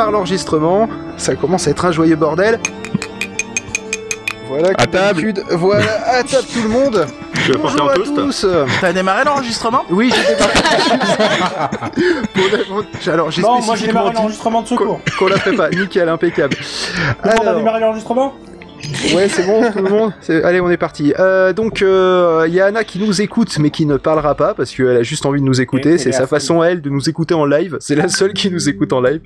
démarre l'enregistrement. Ça commence à être un joyeux bordel. Voilà, À table. Voilà, à table tout le monde. Porter Bonjour un à toast tous. T'as démarré l'enregistrement? Oui, j'ai démarré. Alors, j'ai Non, moi j'ai démarré l'enregistrement de secours. qu'on la fait pas. Nickel, impeccable. Tout le monde a Alors, démarré l'enregistrement? ouais, c'est bon, tout le monde. Allez, on est parti. Euh, donc, euh, il y a Anna qui nous écoute, mais qui ne parlera pas parce qu'elle a juste envie de nous écouter. C'est sa façon à elle de nous écouter en live. C'est la seule qui nous écoute en live.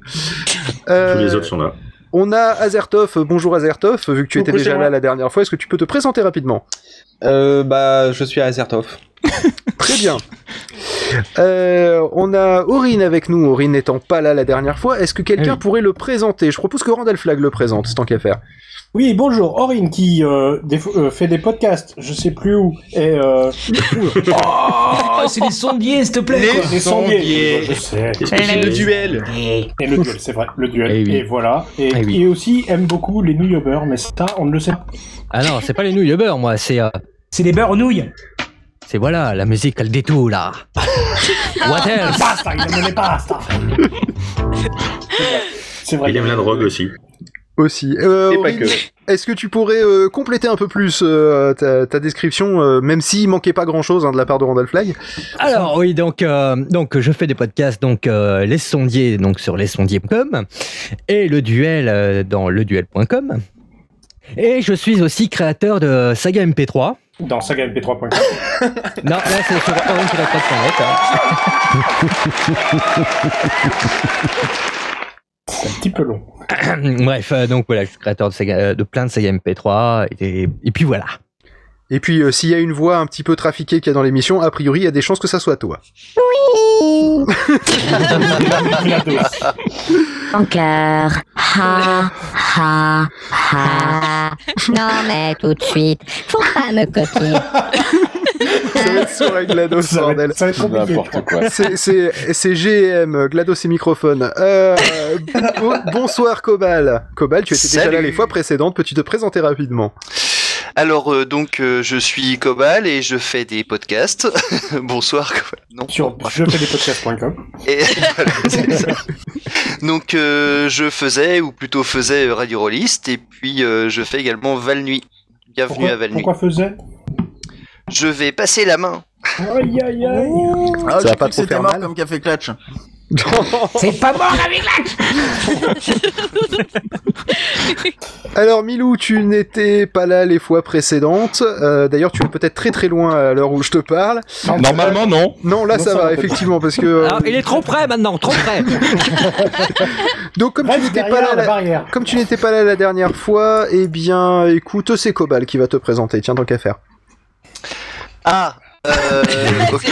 Euh, Tous les autres sont là. On a Azertov. Bonjour Azertov. Vu que tu étais déjà là la dernière fois, est-ce que tu peux te présenter rapidement? Euh, bah, je suis à Azertov. Très bien. Euh, on a Aurine avec nous. Aurine n'étant pas là la dernière fois, est-ce que quelqu'un Oui. pourrait le présenter? Je propose que Randall Flag le présente, tant qu'à faire. Oui, bonjour, Aurine qui euh, des- euh, fait des podcasts, je sais plus où, et euh, Oh, c'est les sondiers, s'il te plaît. quoi. des sondiers. sondiers. Je sais. C'est le duel. Eh, Et le duel, c'est vrai, le duel. Eh oui. Et voilà. Et, Eh oui. et aussi aime beaucoup les nouilles au beurre, mais ça, on ne le sait pas. Ah non, c'est pas les nouilles au beurre, moi, c'est. euh, C'est les beurres aux nouilles. C'est voilà, la musique, elle détourne là. What else? Basta, il aime les pastas. C'est vrai. Il aime la drogue aussi. Aussi. Euh, Et pas que. Est-ce que tu pourrais euh, compléter un peu plus euh, ta, ta description, euh, même s'il manquait pas grand-chose hein, de la part de Randall Flag Alors oui, donc euh, donc je fais des podcasts donc euh, les sondiers donc sur lesondiers.com et le duel euh, dans leduel.com. Et je suis aussi créateur de Saga MP3. Dans sagamp3.com. Non, là c'est sur orange.net. C'est un petit peu long. hein. Bref, euh, donc voilà, je suis créateur de, saga- euh, de plein de Saga MP3 et, et puis voilà. Et puis, euh, s'il y a une voix un petit peu trafiquée qu'il y a dans l'émission, a priori, il y a des chances que ça soit toi. Mon cœur. Ha, ha, ha. Non, mais tout de suite. Faut pas me copier. Ça va être sur GLaDOS, Ça va, bordel. être- ça va être compliqué. N'importe quoi. C'est- GM, GLaDOS et microphone. Euh, bon- bonsoir Cobal. Cobal, tu étais déjà là Salut. les fois précédentes, peux-tu te présenter rapidement? Alors euh, donc euh, je suis Cobal et je fais des podcasts. Bonsoir Cobal. Non. Sur je fais des podcasts.com. Et voilà, c'est ça. Donc euh, je faisais ou plutôt faisais euh, Radio Rollist et puis euh, je fais également Val Nuit. Bienvenue Pourquoi, à Val Nuit. pourquoi faisait Je vais passer la main. Aïe aïe aïe. Ah, Ça va pas trop faire mal comme café clutch. C'est pas mort avec Alors Milou, tu n'étais pas là les fois précédentes. Euh, D'ailleurs, tu es peut-être très très loin à l'heure où je te parle. Normalement, non. Non, là Non, ça, ça va, va, effectivement, parce que... euh, Alors, il est trop près maintenant, trop près. Donc comme tu n'étais pas là... la. Comme tu n'étais pas là la dernière fois, eh bien, écoute, c'est Cobal qui va te présenter. Tiens, tant qu'à faire. Ah. Euh, ok.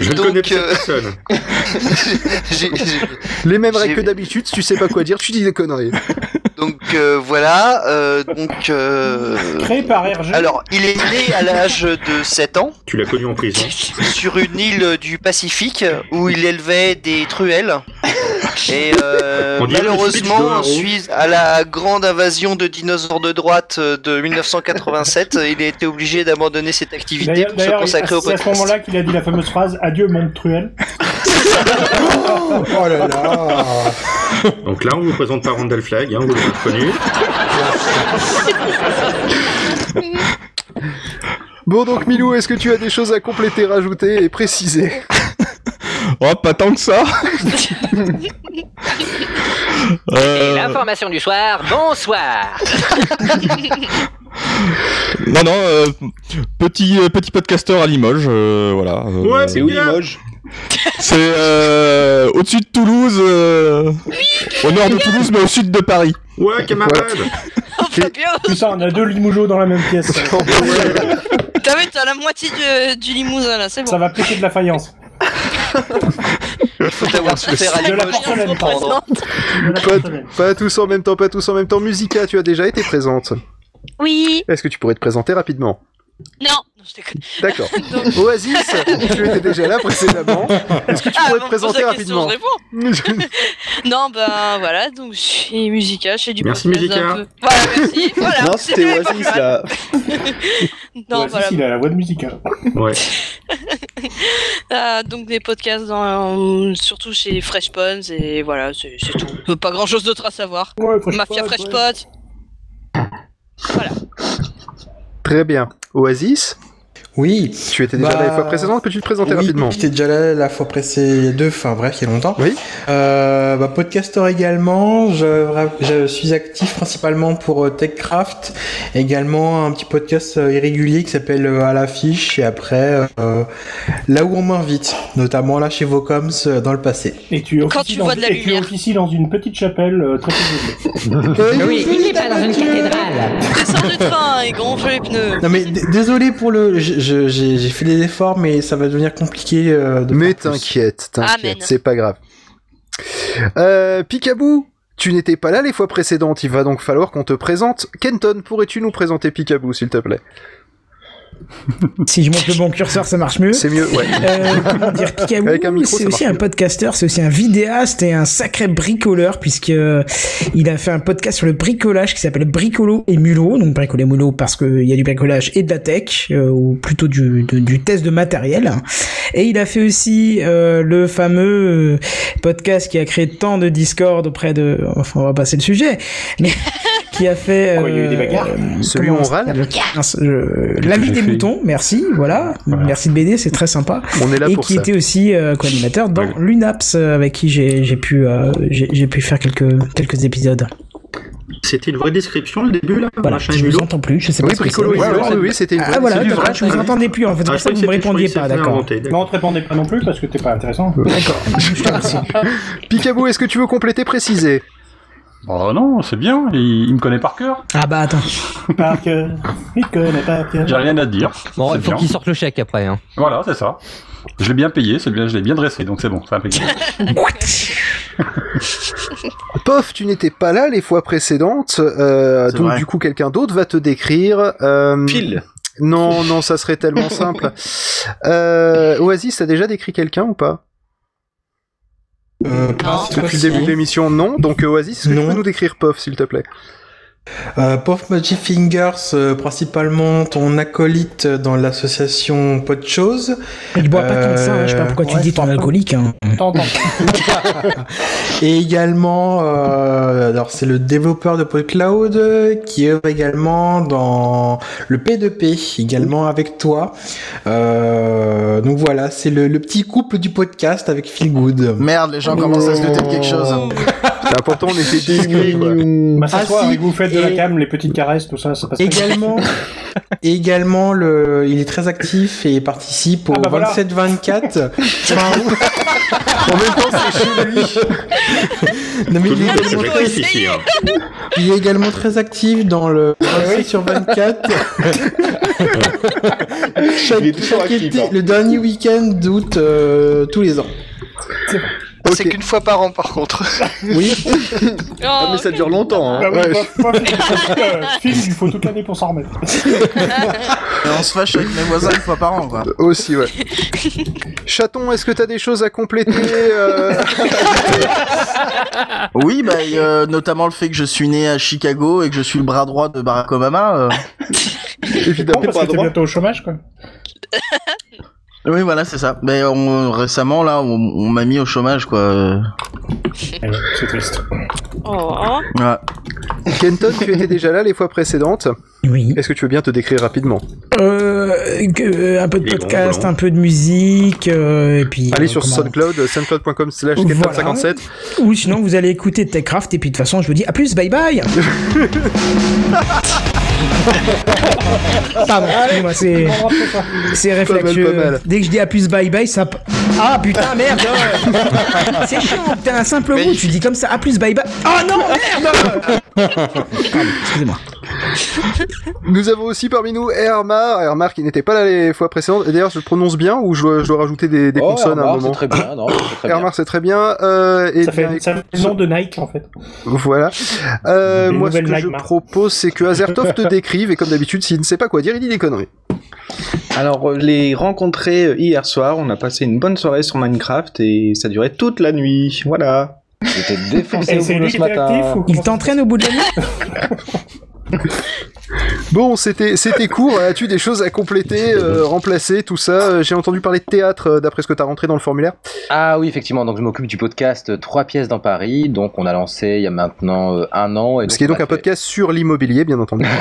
Je Donc, connais euh, personne. Les mêmes règles que d'habitude, si tu sais pas quoi dire, tu dis des conneries. donc euh, voilà. euh, donc euh, Créé par RG. alors il est né à l'âge de 7 ans. Tu l'as connu en prison. sur une île du Pacifique où il élevait des truelles. Et euh, On malheureusement, Haro. suite à la grande invasion de dinosaures de droite euh, de 1987, il a été obligé d'abandonner cette activité pour se consacrer au c'est à ce podcast. moment-là qu'il a dit la fameuse phrase Adieu mon truelle. Oh là là Donc là, on vous présente pas Randall Flag, hein, vous l'avez reconnu. Bon donc Milou, est-ce que tu as des choses à compléter, rajouter et préciser? Oh, pas tant que ça. Euh, L'information du soir, bonsoir non, non, euh, petit, euh, petit podcasteur à Limoges, euh, voilà. euh, Ouais, c'est bien. Limoges C'est euh, au-dessus de Toulouse, euh, au nord de Toulouse, mais au sud de Paris. Ouais, camarade Tout ça, on a deux limougeaux dans la même pièce. T'as vu, t'as la moitié du, du limousin là, c'est bon. Ça va péter de la faïence. Il faut avoir souffert à pour comprendre. Pas tous en même temps, pas tous en même temps. Musica, tu as déjà été présente. Oui, Est-ce que tu pourrais te présenter rapidement? Non, non, je déconne. D'accord. Donc- Oasis, tu étais déjà là précédemment. Est-ce que tu Ah, pourrais bon, te présenter question, rapidement je réponds. Non, ben voilà, donc je suis Musica, je fais du Merci, podcast Musica. un peu. Voilà, merci. Voilà, Non, c'était Oasis là. Non, voilà. si, il a la voix de hein. Ouais. Ah, donc des podcasts dans, surtout chez Fresh Pods et voilà, c'est tout. Pas grand chose d'autre à savoir. Ouais, Fresh Mafia Pod, Fresh ouais. Pods. Voilà. Très bien. Oasis, Oui. tu étais déjà Bah, là les fois précédentes, peux-tu te présenter oui, rapidement J'étais déjà là la fois précédente, enfin bref, il y a longtemps. Oui. Euh, bah, podcaster également, je, je suis actif principalement pour euh, TechCraft, également un petit podcast euh, irrégulier qui s'appelle euh, À l'affiche, et après euh, là où on m'invite, notamment là chez Vocoms dans le passé. Et tu Quand officies tu dans, vois de la et tu lumière. officies dans une petite chapelle euh, très isolée. Oui, il n'est pas dans une cathédrale. Descends du train et gonfle les pneus. Non mais désolé pour le, je- j'ai j'ai fait des efforts, mais ça va devenir compliqué euh, de Mais t'inquiète, t'inquiète, c'est pas grave. Euh, Picaboo, tu n'étais pas là les fois précédentes, il va donc falloir qu'on te présente. Kenton, pourrais-tu nous présenter Picaboo, s'il te plaît? Si je monte le bon curseur, ça marche mieux. C'est mieux, ouais. Euh, comment dire, c'est aussi un podcasteur, c'est aussi un vidéaste et un sacré bricoleur puisque euh, il a fait un podcast sur le bricolage qui s'appelle Bricolo et Mulot. Donc Bricolo et Mulot parce qu'il y a du bricolage et de la tech, euh, ou plutôt du, de- du test de matériel. Et il a fait aussi euh, le fameux euh, podcast qui a créé tant de discord auprès de... Enfin, on va passer le sujet. Mais qui a fait... Quoi, il y a eu des bagarres euh, Celui où on râle L'ami j'ai des fait. moutons, merci, voilà. Merci de BD, c'est très sympa On est là et pour qui ça. était aussi euh, co-animateur dans Ouais. l'UNAPS euh, avec qui j'ai j'ai pu euh, j'ai pu faire quelques quelques épisodes. C'était une vraie description le début là Voilà, je et vous entends plus, je sais pas Oui, Bricolo, oui, oui, c'était une Ah vraie- voilà, c'est du d'accord, vrai, je vous entendais plus en fait, c'est Ah, pour je ça que vous me répondiez pas, d'accord. Non, on te répondait pas non plus parce que t'es pas intéressant. D'accord, je te remercie. Picaboo, est-ce que tu veux compléter, préciser? Oh non, c'est bien, il, il me connaît par cœur. Ah bah attends. Par cœur, il connaît par cœur. J'ai rien à te dire. Bon, il faut qu'il sorte le chèque après. Hein. Voilà, c'est ça. Je l'ai bien payé, c'est bien, je l'ai bien dressé, donc c'est bon, c'est impeccable. Pof, tu n'étais pas là les fois précédentes, euh, donc vrai. du coup quelqu'un d'autre va te décrire. Euh, Phil. Non, non, ça serait tellement simple. Euh, Oasis, t'as déjà décrit quelqu'un ou pas? Euh, Depuis le début de l'émission, non. Donc euh, Oasis, est-ce que tu Non. peux nous décrire Pof, s'il te plaît? Euh, Magic Fingers, euh, principalement ton acolyte dans l'association Podchose. Il boit pas tant que ça, hein, je sais pas pourquoi tu ouais, dis ton alcoolique. Hein. Et également, euh, alors c'est le développeur de PodCloud euh, qui œuvre également dans le P2P, également avec toi. Euh, donc voilà, c'est le, le petit couple du podcast avec Phil Good. Merde, les gens commencent à se douter de quelque chose. C'est important, on était quoi. Bah, Ah, si, et que vous faites de la et- cam, les petites caresses, tout ça, ça passe très bien. Également, également le, il est très actif et participe au Ah bah voilà. 27-24. Enfin, En même temps, c'est chez lui. non, mais il, est également très, ici. hein. il est également très actif dans le 27 sur 24. chaque, Il est toujours chaque actif, été, hein. le dernier week-end d'août euh, tous les ans. C'est qu'une fois par an par contre. Oui. Ah, mais ça dure longtemps. Hein. Bah Ouais. bah, Phil, il faut toute l'année pour s'en remettre. Et on se fâche avec mes voisins une fois par an, quoi. Aussi, ouais. Chaton, est-ce que t'as des choses à compléter euh, Oui, bah, euh, notamment le fait que je suis né à Chicago et que je suis le bras droit de Barack Obama. euh. Évidemment. parce que t'es bientôt au chômage, quoi. Oui, voilà, c'est ça. Mais on- récemment, là, on, on m'a mis au chômage, quoi. euh. C'est triste. Oh, Ouais. Kenton, tu étais déjà là les fois précédentes. Oui. Est-ce que tu veux bien te décrire rapidement? Euh, que- un peu de Les podcast, un peu de musique, euh, et puis. Allez euh, sur comment- SoundCloud, soundcloud.com slash Voilà. Kenton57. Ou sinon vous allez écouter TechCraft et puis de toute façon je vous dis à plus, bye bye. Pardon, excusez-moi, c'est c'est. Dès que je dis à plus, bye bye, ça. p- Ah putain merde. c'est chiant, t'as un simple mot, tu dis comme ça à plus, bye bye. Oh non merde. Pardon, excusez-moi. Nous avons aussi parmi nous Ermar, Ermar qui n'était pas là les fois précédentes. Et d'ailleurs, je le prononce bien ou je dois, je dois rajouter des, des Oh, consonnes à un moment c'est très bien, non, c'est très bien. Ermar, c'est très bien. Euh, et Ça bien, fait, ça fait le nom de Nike, en fait. Voilà. Euh, moi, ce que je Marc. propose, c'est que Azertov te décrive, et comme d'habitude, s'il ne sait pas quoi dire, il dit des conneries. Alors, euh, les rencontrer euh, hier soir, on a passé une bonne soirée sur Minecraft et ça durait toute la nuit. Voilà. J'étais défoncé au boulot ce matin. actif ou Il t'entraîne au bout de la nuit? Bon, c'était c'était court. As-tu des choses à compléter, euh, remplacer, tout ça? Euh, J'ai entendu parler de théâtre euh, d'après ce que t'as rentré dans le formulaire. Ah oui, effectivement. Donc je m'occupe du podcast Trois pièces dans Paris. Donc on a lancé il y a maintenant euh, un an. Et Ce qui est donc un podcast sur l'immobilier, bien entendu.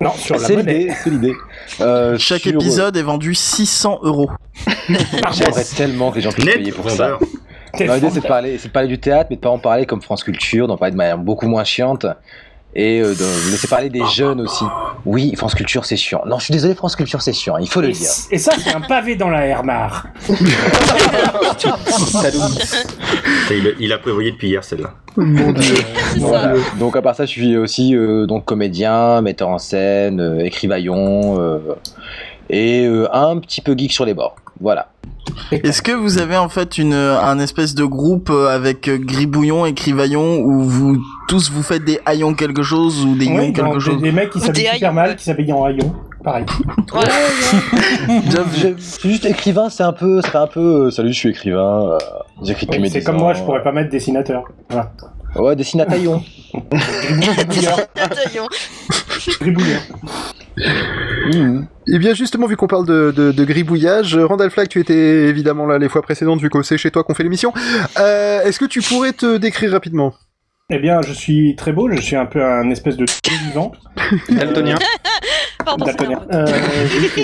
Non, sur la C'est monnaie. l'idée, c'est l'idée. Euh, Chaque sur- épisode est vendu 600 euros. J'aimerais tellement que les gens puissent payer pour ça. L'idée c'est de parler, c'est de parler du théâtre, mais de pas en parler comme France Culture, d'en parler de manière beaucoup moins chiante. Et euh, de laisser parler des jeunes aussi. Oui, France Culture c'est chiant. Non, je suis désolé, France Culture c'est chiant, il faut le Et, dire. et ça, c'est un pavé dans la Hermar. Il, a- il a prévoyé depuis hier celle-là. Voilà. Donc à part ça, je suis aussi euh, donc comédien, metteur en scène, euh, écrivaillon euh, et euh, un petit peu geek sur les bords. Voilà. Est-ce que vous avez en fait une, un espèce de groupe euh, avec euh, Gribouillon et Crivaillon où vous tous vous faites des haillons quelque chose ou des Oui, ions quelque des, chose? des mecs qui s'habillent super haillons, mal, qui s'habillent en haillons. Pareil. Je suis juste écrivain, c'est un peu, c'est un peu. euh, salut, je suis écrivain. euh, J'écris depuis Oui, mes c'est 10 comme ans. moi, je pourrais pas mettre dessinateur. Voilà. Ouais, dessinataillon. Gribouilleur. Bataillon. Gribouilleur. Et bien justement, vu qu'on parle de, de, de gribouillage, Randall Flagg, tu étais évidemment là les fois précédentes, vu que c'est chez toi qu'on fait l'émission. Euh, Est-ce que tu pourrais te décrire rapidement? Eh bien, je suis très beau, je suis un peu un espèce de tout vivant. Daltonien. Pardon. Daltonien. Euh,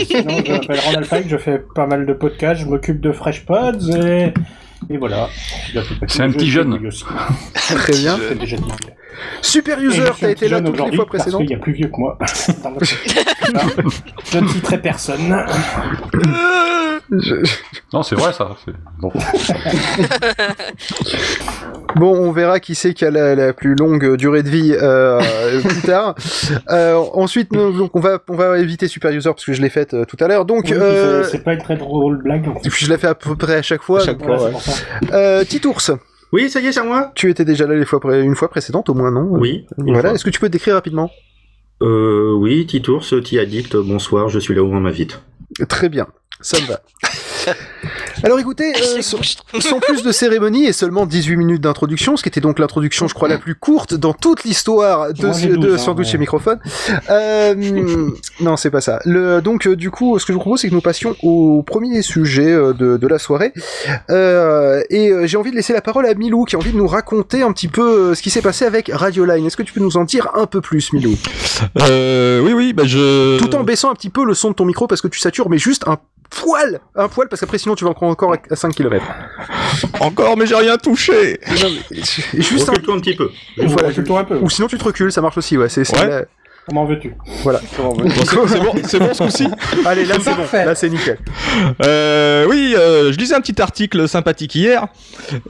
sinon, je m'appelle Ronald Fike, je fais pas mal de podcasts, je m'occupe de Fresh Pods et, et voilà. C'est un petit jeune. Très bien. C'est déjà dit. Super User, t'as petit été là toutes les fois parce précédentes. qu'il y a plus vieux que moi. Dans le- je ne citerai personne. Non, c'est vrai ça. Bon. Bon, on verra qui c'est qui a la, la plus longue durée de vie euh, plus tard. Euh, ensuite, nous- donc on va on va éviter Super User parce que je l'ai faite euh, tout à l'heure. Donc Oui, euh, c'est- pas une très drôle blague. en fait. et puis je la fais à peu près à chaque fois. À chaque donc, fois, Voilà, ouais. c'est pour ça. Euh, Titours, Oui, ça y est, c'est à moi tu étais déjà là les fois pré- une fois précédente au moins non? Oui. une Voilà. Est-ce que tu peux te décrire rapidement? Euh, oui, Titours, T-Addict, bonsoir, je suis là où on m'invite. Très bien, ça me va. Alors écoutez, euh, sans, sans plus de cérémonie et seulement 18 minutes d'introduction, ce qui était donc l'introduction, je crois, la plus courte dans toute l'histoire de, de 12, hein, Sandwich ouais. et Microphone. Euh, non, c'est pas ça. Le, donc, euh, du coup, ce que je vous propose, c'est que nous passions au premier sujet euh, de, de la soirée. Euh, et euh, j'ai envie de laisser la parole à Milou, qui a envie de nous raconter un petit peu euh, ce qui s'est passé avec Radioline. Est-ce que tu peux nous en dire un peu plus, Milou? Euh, oui, oui, bah je. Tout en baissant un petit peu le son de ton micro parce que tu satures, mais juste un poil, un poil, parce qu'après sinon tu vas encore encore à 5 km. Encore, mais j'ai rien touché. Juste un... Recule-toi un petit peu. Voilà, Recule-toi un peu. Ou sinon tu te recules, ça marche aussi, ouais. C'est, c'est Ouais. la- Comment veux-tu? Voilà. C'est c'est bon, c'est bon ce coup-ci. Allez, là c'est bon, là c'est nickel. Euh, oui, euh, je lisais un petit article sympathique hier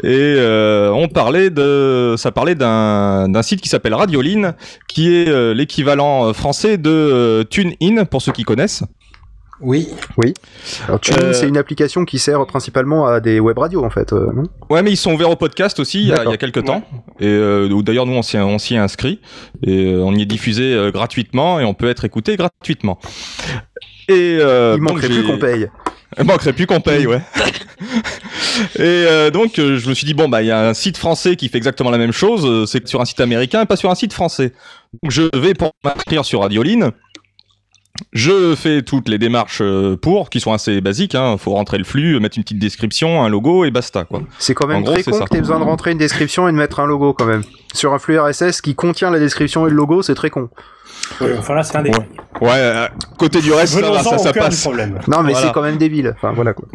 et euh, on parlait de, ça parlait d'un d'un site qui s'appelle Radioline, qui est euh, l'équivalent français de euh, TuneIn pour ceux qui connaissent. Oui. Oui. Alors TuneIn, Euh, c'est une application qui sert principalement à des web radios en fait, euh, non? Ouais, mais ils sont ouverts au podcast aussi il y a, D'accord. il y a quelques temps. Et euh, d'ailleurs nous on s'y est- on s'y est inscrit et euh, on y est diffusé euh, gratuitement et on peut être écouté gratuitement. Et euh, Il donc, manquerait plus qu'on paye. Il manquerait plus qu'on paye, ouais. et euh, donc, euh, je me suis dit, bon, bah, il y a un site français qui fait exactement la même chose, euh, c'est sur un site américain et pas sur un site français. Donc, je vais pour m'inscrire sur Radioline. Je fais toutes les démarches euh, pour, qui sont assez basiques. Hein. Faut rentrer le flux, mettre une petite description, un logo et basta, quoi. C'est quand En même gros, très c'est con ça. que t'aies besoin de rentrer une description et de mettre un logo quand même. Sur un flux RSS qui contient la description et le logo, c'est très con. Ouais, Enfin là, c'est un détail. Ouais, euh, côté du reste, ça, va, ça, ça passe. problème. Non mais Voilà. c'est quand même débile. Enfin voilà quoi.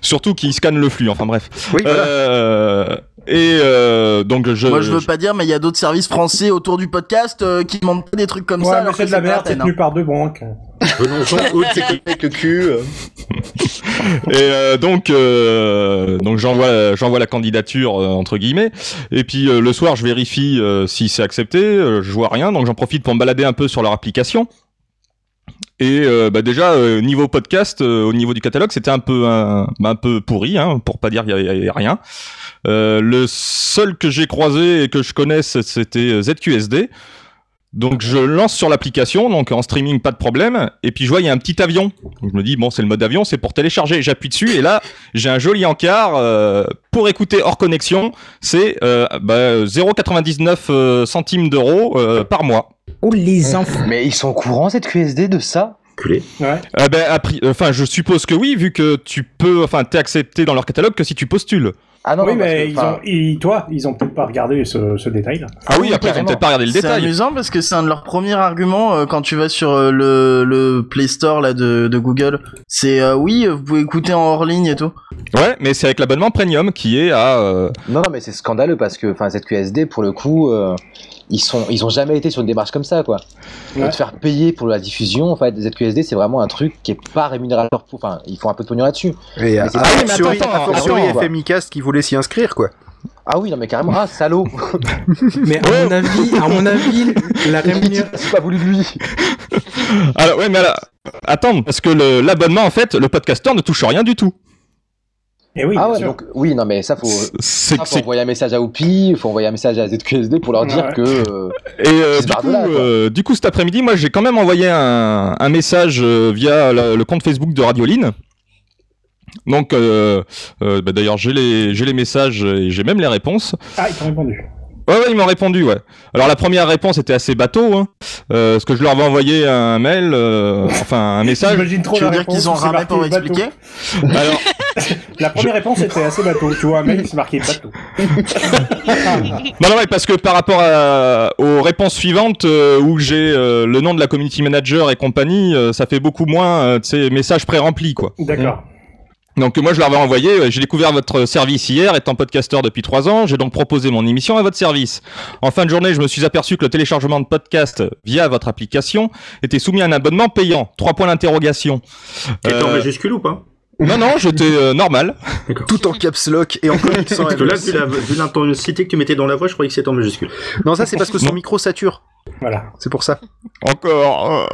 Surtout qu'ils scannent le flux, enfin bref. Oui, voilà. Euh, et euh, donc, je. Moi, je veux pas dire, mais il y a d'autres services français autour du podcast euh, qui demandent pas des trucs comme Ouais, ça. mais alors c'est de la merde, c'est tenu hein. par deux banques. Venons-en au Avec le cul. Et euh, donc, euh, donc j'envoie, j'envoie la candidature euh, entre guillemets. Et puis euh, le soir, je vérifie euh, si c'est accepté. euh, je vois rien, donc j'en profite pour me balader un peu sur leur application. Et euh, bah déjà euh, niveau podcast, euh, au niveau du catalogue, c'était un peu un, bah, un peu pourri, hein, pour pas dire qu'il y, il y avait rien. Euh, le seul que j'ai croisé et que je connaisse, c'était ZQSD. Donc je lance sur l'application, donc en streaming pas de problème, et puis je vois il y a un petit avion. Donc je me dis bon c'est le mode avion, c'est pour télécharger. J'appuie dessus et là j'ai un joli encart euh, pour écouter hors connexion, c'est euh, bah, 0,99 euh, centimes d'euros euh, par mois. Oh les enfants. Mais ils sont au courant cette QSD de ça? Culé. Ouais. Euh, ben, a pri- enfin je suppose que oui vu que tu peux, enfin t'es accepté dans leur catalogue que si tu postules. Ah non, oui, non, mais que, ils ont, ils- toi, ils ont peut-être pas regardé ce, ce détail-là. Ah oui, après ils ont peut-être pas regardé le C'est détail. amusant parce que c'est un de leurs premiers arguments euh, quand tu vas sur euh, le, le Play Store là de, de Google. C'est euh, oui, vous pouvez écouter en hors ligne et tout. Ouais, mais c'est avec l'abonnement premium qui est à euh, Non, non, mais c'est scandaleux parce que enfin, cette QSD, pour le coup, euh, ils sont, ils ont jamais été sur une démarche comme ça, quoi. Ouais. De te faire payer pour la diffusion, en fait, des ZQSD, c'est vraiment un truc qui est pas rémunérateur. Pour... Enfin, ils font un peu de pognon là-dessus. Et à Ah fortiori- attends, a fortiori attends, FMI Cast qui voulait s'y inscrire, quoi. Ah oui, non, mais carrément, ah, salaud Mais à mon avis, à mon avis, la rémunération. C'est pas voulu de lui Alors ouais, mais alors, attends, parce que l'abonnement en fait, le podcasteur ne touche rien du tout. Et oui, Ah ouais, donc, oui, non, mais ça, faut. Ça, faut envoyer un message à Oupi, faut envoyer un message à ZQSD pour leur dire Ouais. que. euh, Et euh, du, coup, là, euh, du coup, cet après-midi, moi, j'ai quand même envoyé un, un message euh, via le, le compte Facebook de Radioline. Donc, euh, euh, bah, d'ailleurs, j'ai les, j'ai les messages et j'ai même les réponses. Ah, ils t'ont répondu. Ouais, ouais, ils m'ont répondu, ouais. Alors, la première réponse était assez bateau, hein, euh, parce que je leur avais envoyé un mail, euh, enfin, un message. J'imagine trop Tu la veux dire réponse qu'ils ont ramé pour expliquer Alors, La première réponse était assez bateau. Tu vois un mail, c'est marqué bateau. Non, non, ouais, parce que par rapport à- aux réponses suivantes euh, où j'ai euh, le nom de la community manager et compagnie, euh, ça fait beaucoup moins euh, de ces messages pré-remplis, quoi. D'accord. Donc moi je leur avais envoyé, euh, j'ai découvert votre service hier, étant podcasteur depuis trois ans, j'ai donc proposé mon émission à votre service. En fin de journée, je me suis aperçu que le téléchargement de podcast via votre application était soumis à un abonnement payant. Trois points d'interrogation. T'es en Euh, majuscule ou pas Non, non, j'étais euh, normal. Tout en caps lock et en comicsant Parce que là, vu l'intensité que tu mettais dans la voix, je croyais que c'était en majuscule. Non, ça c'est parce que son Non. micro sature. Voilà. C'est pour ça. Encore.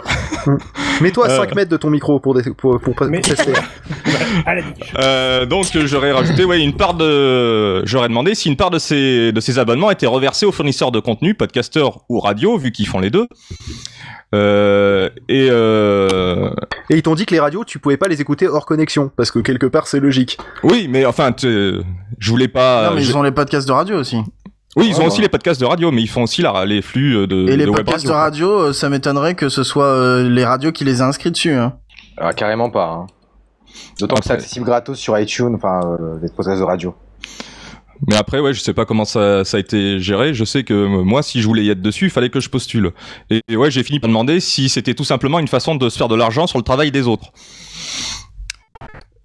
euh. Mets-toi à Euh. 5 mètres de ton micro pour, dé- pour, pour, pour Mais- tester. À la niche. Euh, donc euh, j'aurais rajouté ouais, une part de j'aurais demandé si une part de ces de ces abonnements était reversée aux fournisseurs de contenu, podcasteurs ou radio vu qu'ils font les deux. Euh, et euh, Et ils t'ont dit que les radios, tu pouvais pas les écouter hors connexion, parce que quelque part c'est logique. oui, mais enfin tu- je voulais pas Non, mais ils ont les podcasts de radio aussi. Oui, ils ont Ouais, aussi ouais. les podcasts de radio, mais ils font aussi la, les flux euh, de, Et les de web podcasts de radio. radio, euh, ça m'étonnerait que ce soit euh, les radios qui les aient inscrits dessus. Hein. Ah, carrément pas. hein. D'autant que c'est accessible gratos sur iTunes, enfin, euh, les podcasts de radio. Mais après, ouais, je sais pas comment ça, ça a été géré. Je sais que moi, si je voulais y être dessus, il fallait que je postule. Et, et ouais, j'ai fini par demander si c'était tout simplement une façon de se faire de l'argent sur le travail des autres.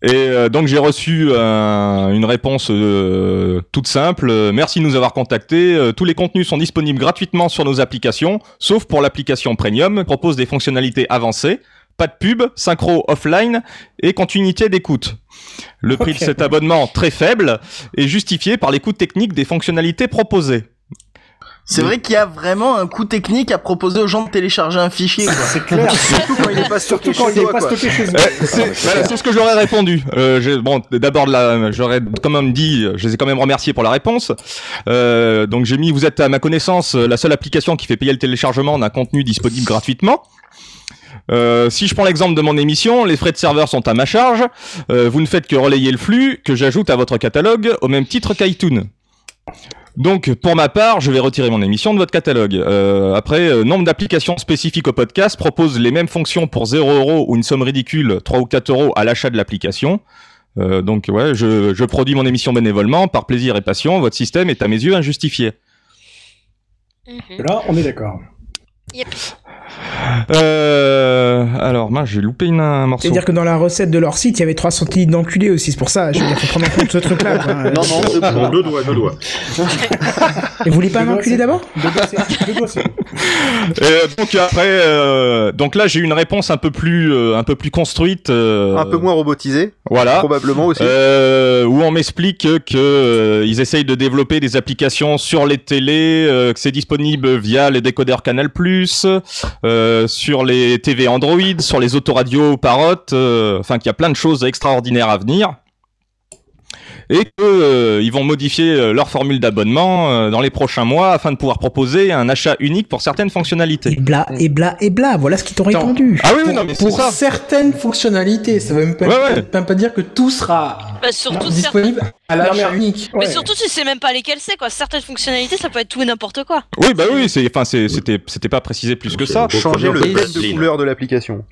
Et euh, donc j'ai reçu un- une réponse euh, toute simple. Euh, Merci de nous avoir contactés. Euh, tous les contenus sont disponibles gratuitement sur nos applications, sauf pour l'application Premium, qui propose des fonctionnalités avancées, pas de pub, synchro offline et continuité d'écoute. Le prix de cet abonnement très faible est justifié par les coûts techniques des fonctionnalités proposées. C'est vrai qu'il y a vraiment un coût technique à proposer aux gens de télécharger un fichier. Quoi. C'est clair. Surtout quand il est pas stocké Surtout quand chez il est toi, pas quoi. stocké chez eux. Euh, c'est voilà, c'est ce que j'aurais répondu. Euh, j'ai- bon, d'abord, la- j'aurais quand même dit, je les ai quand même remerciés pour la réponse. Euh, donc j'ai mis, vous êtes à ma connaissance la seule application qui fait payer le téléchargement d'un contenu disponible gratuitement. Euh, si je prends l'exemple de mon émission, les frais de serveur sont à ma charge. Euh, vous ne faites que relayer le flux que j'ajoute à votre catalogue au même titre qu'iTunes. Donc, pour ma part, je vais retirer mon émission de votre catalogue. Euh, après, euh, nombre d'applications spécifiques au podcast proposent les mêmes fonctions pour 0 euros ou une somme ridicule, 3 ou 4 euros à l'achat de l'application. Euh, donc, ouais, je, je produis mon émission bénévolement, par plaisir et passion. Votre système est à mes yeux injustifié. Mhm. Là, on est d'accord. Yep. Euh, alors, mince, j'ai loupé une, un morceau. C'est-à-dire que dans la recette de leur site, il y avait 3 centilitres d'enculé aussi, c'est pour ça. Je veux dire, faut prendre en compte ce truc-là. quoi. Non, non, deux, non, deux doigts, deux doigts. Et vous voulez pas Deux un doigts, enculé c'est- d'abord? Deux doigts, c'est- deux doigts, c'est- Euh, donc après, euh, donc là j'ai eu une réponse un peu plus, euh, un peu plus construite. euh, Un peu moins robotisé, Voilà. probablement aussi. Euh, où on m'explique que euh, ils essayent de développer des applications sur les télés, euh, que c'est disponible via les décodeurs Canal+, euh, sur les TV Android, sur les autoradios Parrot, euh, enfin qu'il y a plein de choses extraordinaires à venir. Et que euh, ils vont modifier euh, leur formule d'abonnement euh, dans les prochains mois afin de pouvoir proposer un achat unique pour certaines fonctionnalités. Et bla, et bla, et bla. Voilà ce qu'ils t'ont répondu. Ah oui, oui, non, mais c'est Pour ça. certaines fonctionnalités, ça veut même pas, Ouais, ouais. même pas dire que tout sera Bah, surtout disponible à l'achat mais- unique. Mais Ouais. surtout, tu sais même pas lesquelles c'est, quoi. Certaines fonctionnalités, ça peut être tout et n'importe quoi. Oui, bah oui, c'est, enfin, c'est- c'était, c'était pas précisé plus que ça. Changer le thème de couleur de l'application.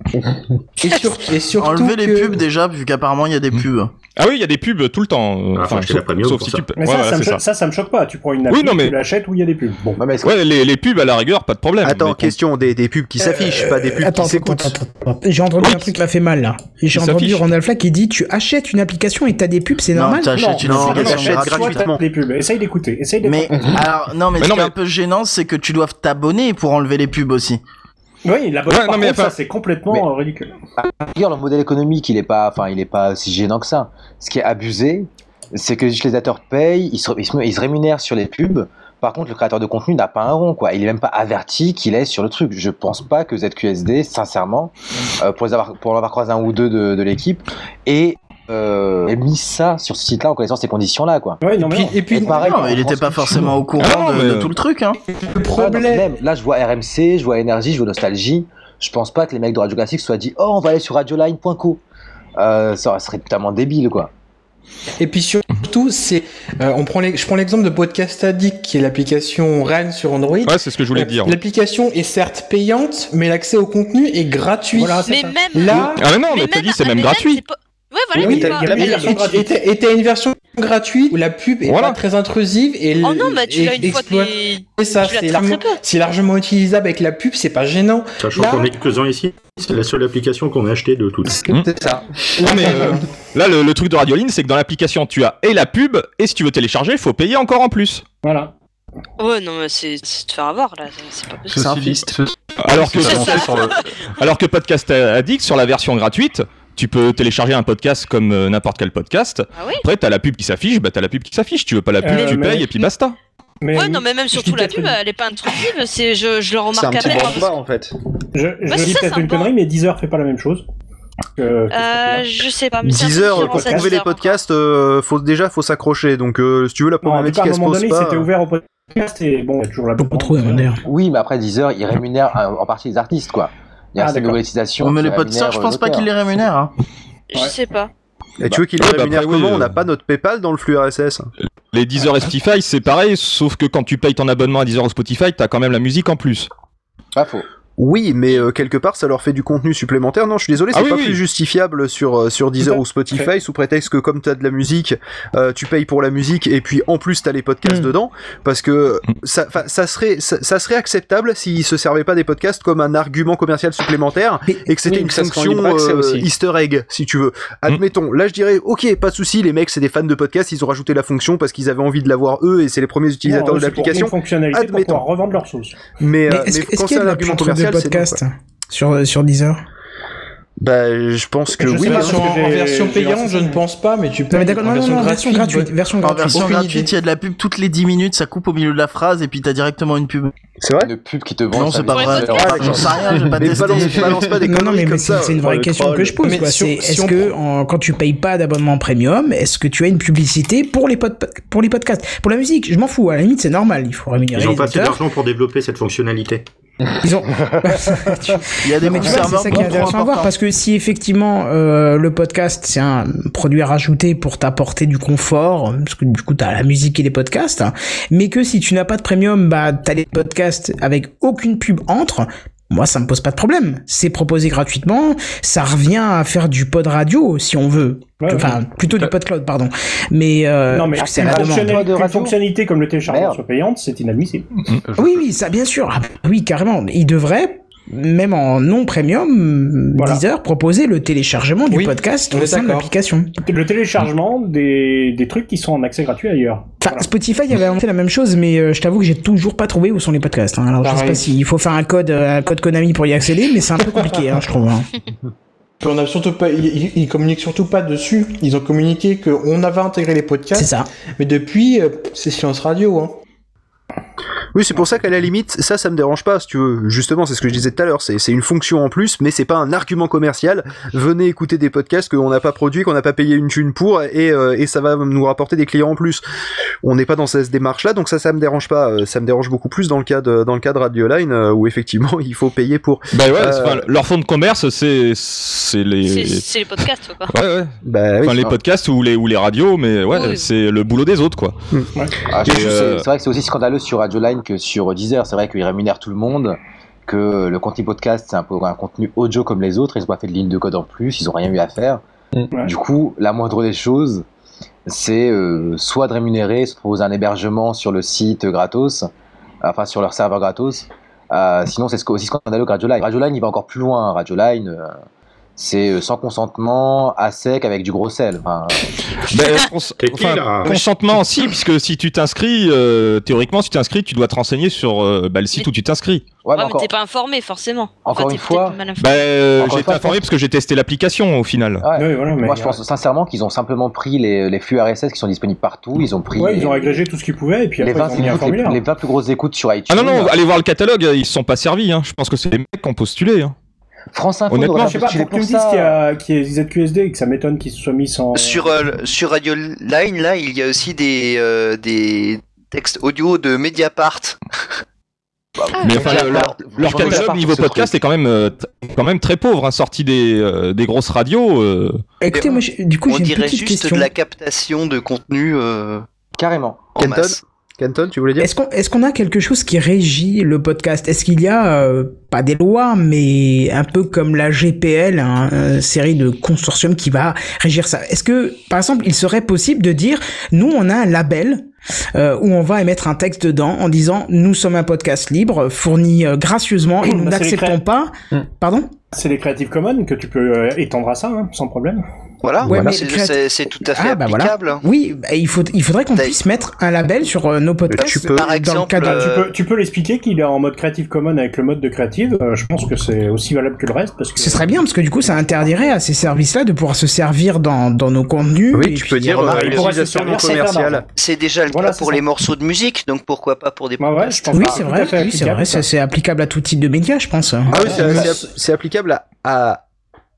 Et, sur- et surtout Enlever les que- pubs déjà, vu qu'apparemment il y a des pubs. Ah oui, il y a des pubs tout le temps. euh, Ah, faut acheter la premium sauf si ça. tu peux. Mais Ouais, ça, voilà, ça, me ça, ça me choque pas. Tu prends une Oui, appli, non, mais- tu l'achètes où il y a des pubs. Bon. Ouais, mais Ouais, les, les pubs à la rigueur, pas de problème. Attends, question des, des pubs qui s'affichent, pas des pubs Attends, qui s'écoutent. J'ai entendu un truc qui m'a fait mal là. J'ai entendu. Randall Flack qui dit tu achètes une application et t'as des pubs, c'est Non, normal t'achètes une non, application gratuitement. Les pubs. Essaye d'écouter. Essaye Mais alors non mais, ce non, qui est mais- un peu gênant c'est que tu dois t'abonner pour enlever les pubs aussi. Oui, la Ouais, par non, mais contre, enfin- ça c'est complètement Mais- euh, ridicule. D'ailleurs, le modèle économique, il est pas, enfin, il est pas si gênant que ça. Ce qui est abusé, c'est que les utilisateurs payent, ils se, ils se- ils se rémunèrent sur les pubs. Par contre, le créateur de contenu n'a pas un rond, quoi. Il est même pas averti qu'il est sur le truc. Je pense pas que ZQSD, sincèrement, euh, pour, les avoir, pour en avoir croisé un ou deux de, de l'équipe, ait, euh, mis ça sur ce site-là en connaissant ces conditions-là, quoi. Ouais, non, mais non. et puis, Et pareil, Non, pour il était pas forcément au courant Ah non, de, mais- de tout le truc hein. le Ah, non, problème, même, là, je vois RMC, je vois Énergie, je vois Nostalgie. Je pense pas que les mecs de Radio Classique soient dit, oh, on va aller sur radioline.co. Euh, ça serait totalement débile, quoi. Et puis surtout, c'est, euh, on prend les, je prends l'exemple de Podcast Addict, qui est l'application RAN sur Android. Ouais, c'est ce que je voulais dire. L'application est certes payante, mais l'accès au contenu est gratuit. Voilà, c'est Mais ça. même. Là, Ah mais non, mais, mais t'as dit c'est ah, même gratuit. Ouais, voilà, Oui, mais t'as- pas- il y a la mais- version et gratuite. t'as- et t'as une version gratuite où la pub est Voilà. pas très intrusive et Oh non, mais tu l'as une fois Et ça, c'est largement, utilisable avec la pub, c'est pas gênant. Sachant Là- qu'on est quelques-uns ici, c'est la seule application qu'on a achetée de toutes. C'est ça. Non, mais euh, là, le, le truc de Radioline, c'est que dans l'application, tu as et la pub, et si tu veux télécharger, il faut payer encore en plus. Voilà. Ouais, non, mais c'est de faire avoir là, c'est- pas possible. C'est un fist. Alors que, sur le- alors que Podcast Addict, sur la version gratuite, tu peux télécharger un podcast comme euh, n'importe quel podcast. Ah oui Après, t'as la pub qui s'affiche, bah t'as la pub qui s'affiche. Tu veux pas la pub, Euh, tu mais- payes et puis basta. Mais Ouais, non, mais même surtout la pub, une- elle est pas intrusive, c'est, je, je le C'est un remarque à petit peine. bas en fait. Je, je dis c'est ça, peut-être c'est une un connerie, mais Deezer fait pas la même chose. Euh, je sais pas, mais c'est un différent, pour trouver les podcasts, euh, faut, déjà, faut s'accrocher. Donc, euh, si tu veux, la Non, problématique, cas, à un elle se moment pose donné, pas. c'était ouvert au podcast et bon, il y a toujours la Pas trop. Oui, mais après Deezer, il rémunère euh, en partie les artistes, quoi. Il y a Ah, cette. Oh, mais les podstars, rémunère, je euh, pense pas l'auteur. qu'ils les rémunèrent. Hein. Je sais pas. Et tu veux qu'il Ouais, les bah, rémunère oui, comment? On euh. n'a pas notre PayPal dans le flux RSS. Les Deezer et Spotify, c'est pareil, sauf que quand tu payes ton abonnement à Deezer ou Spotify, t'as quand même la musique en plus. Pas faux. Oui, mais euh, quelque part, ça leur fait du contenu supplémentaire. Non, je suis désolé, c'est Ah oui, pas oui. plus justifiable sur euh, sur Deezer ou Spotify sous prétexte que comme t'as de la musique, euh, tu payes pour la musique et puis en plus t'as les podcasts Mm. dedans, parce que Mm. ça, ça serait ça, ça serait acceptable s'ils se servaient pas des podcasts comme un argument commercial supplémentaire Mais- et que c'était oui, une accès euh. Easter egg, si tu veux. Admettons, là je dirais, ok, pas de souci, les mecs c'est des fans de podcasts, ils ont rajouté la fonction parce qu'ils avaient envie de l'avoir eux et c'est les premiers utilisateurs Non, de c'est pour l'application. pour Admettons. pouvoir revendre leur sauce. Mais, Mais euh, est-ce mais est-ce quand c'est un argument commercial, non, podcast sur, sur Deezer Bah, je pense que Je oui. parce que en version payante, je ne pense pas, mais tu peux Non, mais d'accord, non, non, non, version gratuite, version En gratuite. version aucune gratuite, il y a de la pub toutes les 10 minutes, ça coupe au milieu de la phrase et puis t'as directement une pub. C'est vrai Une pub qui te vend. Non, c'est pas vrai. J'en sais rien, j'ai pas testé. balance, balance pas des Non, non, mais, comme mais c'est ça. c'est une vraie question que je pose. Mais quoi. sur- C'est si est-ce que en- quand tu payes pas d'abonnement premium, est-ce que tu as une publicité pour les pod- pour les podcasts? Pour la musique, je m'en fous. À la limite, c'est normal. Il faut rémunérer Ils ont pas assez d'argent pour développer cette fonctionnalité. Ils ont. Il y a des Non, mais tu vois, c'est ça qui est intéressant à voir parce que si effectivement euh, le podcast c'est un produit à rajouter pour t'apporter du confort, parce que du coup t'as la musique et les podcasts, hein, mais que si tu n'as pas de premium, bah t'as les podcasts avec aucune pub entre. Moi, ça me pose pas de problème. C'est proposé gratuitement. Ça revient à faire du pod radio, si on veut. Ouais, enfin, plutôt du pod cloud, pardon. Mais, euh, non, mais c'est la demande. fonctionnalité, de une radio. fonctionnalité comme le téléchargement soit payante, c'est inadmissible. Oui, oui, ça, bien sûr. Ah, oui, carrément. Il devrait, même en non premium, Voilà. Deezer, proposer le téléchargement du Oui, podcast au sein de l'application. Le téléchargement des, des trucs qui sont en accès gratuit ailleurs. Enfin, Spotify avait annoncé la même chose, mais euh, je t'avoue que j'ai toujours pas trouvé où sont les podcasts. hein. Alors, je sais Pareil. pas s'il faut faire un code, euh, un code Konami pour y accéder, mais c'est un peu compliqué, hein, je trouve. hein. Puis on a surtout pas, ils, ils- ils communiquent surtout pas dessus. Ils ont communiqué qu'on avait intégré les podcasts. C'est ça. Mais depuis, euh, c'est silence radio. Hein. Oui, c'est pour ça qu'à la limite, ça, ça me dérange pas, si tu veux. Justement, c'est ce que je disais tout à l'heure. C'est une fonction en plus, mais c'est pas un argument commercial. Venez écouter des podcasts qu'on n'a pas produits, qu'on n'a pas payé une thune pour, et, euh, et ça va nous rapporter des clients en plus. On n'est pas dans cette démarche-là, donc ça, ça me dérange pas. Euh, Ça me dérange beaucoup plus dans le cas de, dans le cas de Radio Line, euh, où effectivement, il faut payer pour. Bah ouais, Euh, enfin, leur fond de commerce, c'est c'est les. C'est les podcasts, quoi. Ouais, ouais. Bah, enfin, les podcasts ou les, ou les radios, mais ouais, Oui. c'est le boulot des autres, quoi. Ah, c'est euh, c'est vrai que c'est aussi scandaleux sur Radio Que sur Deezer. C'est vrai qu'ils rémunèrent tout le monde, que le contenu podcast c'est un peu un contenu audio comme les autres. Ils ont pas fait de ligne de code en plus, ils ont rien eu à faire. Du coup, la moindre des choses, c'est euh, soit de rémunérer, soit de proposer un hébergement sur le site gratos, enfin sur leur serveur gratos. Euh, sinon, c'est ce- aussi scandaleux que Radio Line. Radio Line, il va encore plus loin. Radio Line, euh, c'est euh, sans consentement, à sec, avec du gros sel. Enfin, Ben, cons- enfin, consentement, si, puisque si tu t'inscris, euh, théoriquement, si tu t'inscris, tu dois te renseigner sur euh, bah, le site où tu t'inscris. Ouais, mais t'es pas informé, forcément. Encore Enfin, une fois-. Bah, euh, Encore j'ai été informé parce que j'ai testé l'application au final. Ouais. mais Moi, je pense sincèrement qu'ils ont simplement pris les, les flux RSS qui sont disponibles partout. Ils ont pris Ouais, les, ils ont agrégé tout ce qu'ils pouvaient et puis les, après 20 ils ont mis un écoutes, les, formulaire. les 20 plus grosses écoutes sur iTunes. Ah non, non, allez voir le catalogue, ils se sont pas servis. Hein. Je pense que c'est les mecs qui ont postulé. Hein. France Info Honnêtement, Je sais pas, pour que tu me dises qu'il y a, qu'il y a ZQSD et que ça m'étonne qu'ils se soient mis sans. Sur, euh, sur Radio Line, là, il y a aussi des, euh, des textes audio de Mediapart. Mais enfin, le- leur, leur vois catalogue niveau ce podcast est quand même, euh, quand même très pauvre, hein, sorti des, euh, des grosses radios. euh. Écoutez, moi, du coup, On dirait juste question. de la captation de contenu. euh, Carrément. en Kenton masse. Tu voulais dire? Est-ce qu'on est-ce qu'on a quelque chose qui régit le podcast? Est-ce qu'il y a euh, pas des lois, mais un peu comme la GPL, hein, une série de consortiums qui va régir ça? Est-ce que, par exemple, il serait possible de dire, nous, on a un label euh, où on va émettre un texte dedans en disant, nous sommes un podcast libre, fourni euh, gracieusement, et nous Bah, n'acceptons pas. Pardon? C'est les Creative Commons que tu peux euh, étendre à ça, hein, sans problème. Voilà, Ouais, c'est tout à fait Ah, bah voilà. applicable. Oui, bah, il, faut, il faudrait qu'on puisse mettre un label sur euh, nos podcasts. tu peux- Par dans le exemple, cadre- euh, Tu peux, tu peux l'expliquer qu'il est en mode Creative Commons avec le mode de Creative. euh, je pense que c'est aussi valable que le reste parce que. Ce serait bien parce que du coup ça interdirait à ces services-là de pouvoir se servir dans, dans nos contenus. Oui, et tu puis- peux dire euh, l'utilisation non commerciale. C'est déjà le Voilà, cas pour ça. les morceaux de musique, donc pourquoi pas pour des ouais, je pense Oui, c'est vrai, fait oui, c'est applicable, vrai, ça. c'est applicable à tout type de médias, je pense. Ah oui, c'est- applicable à, à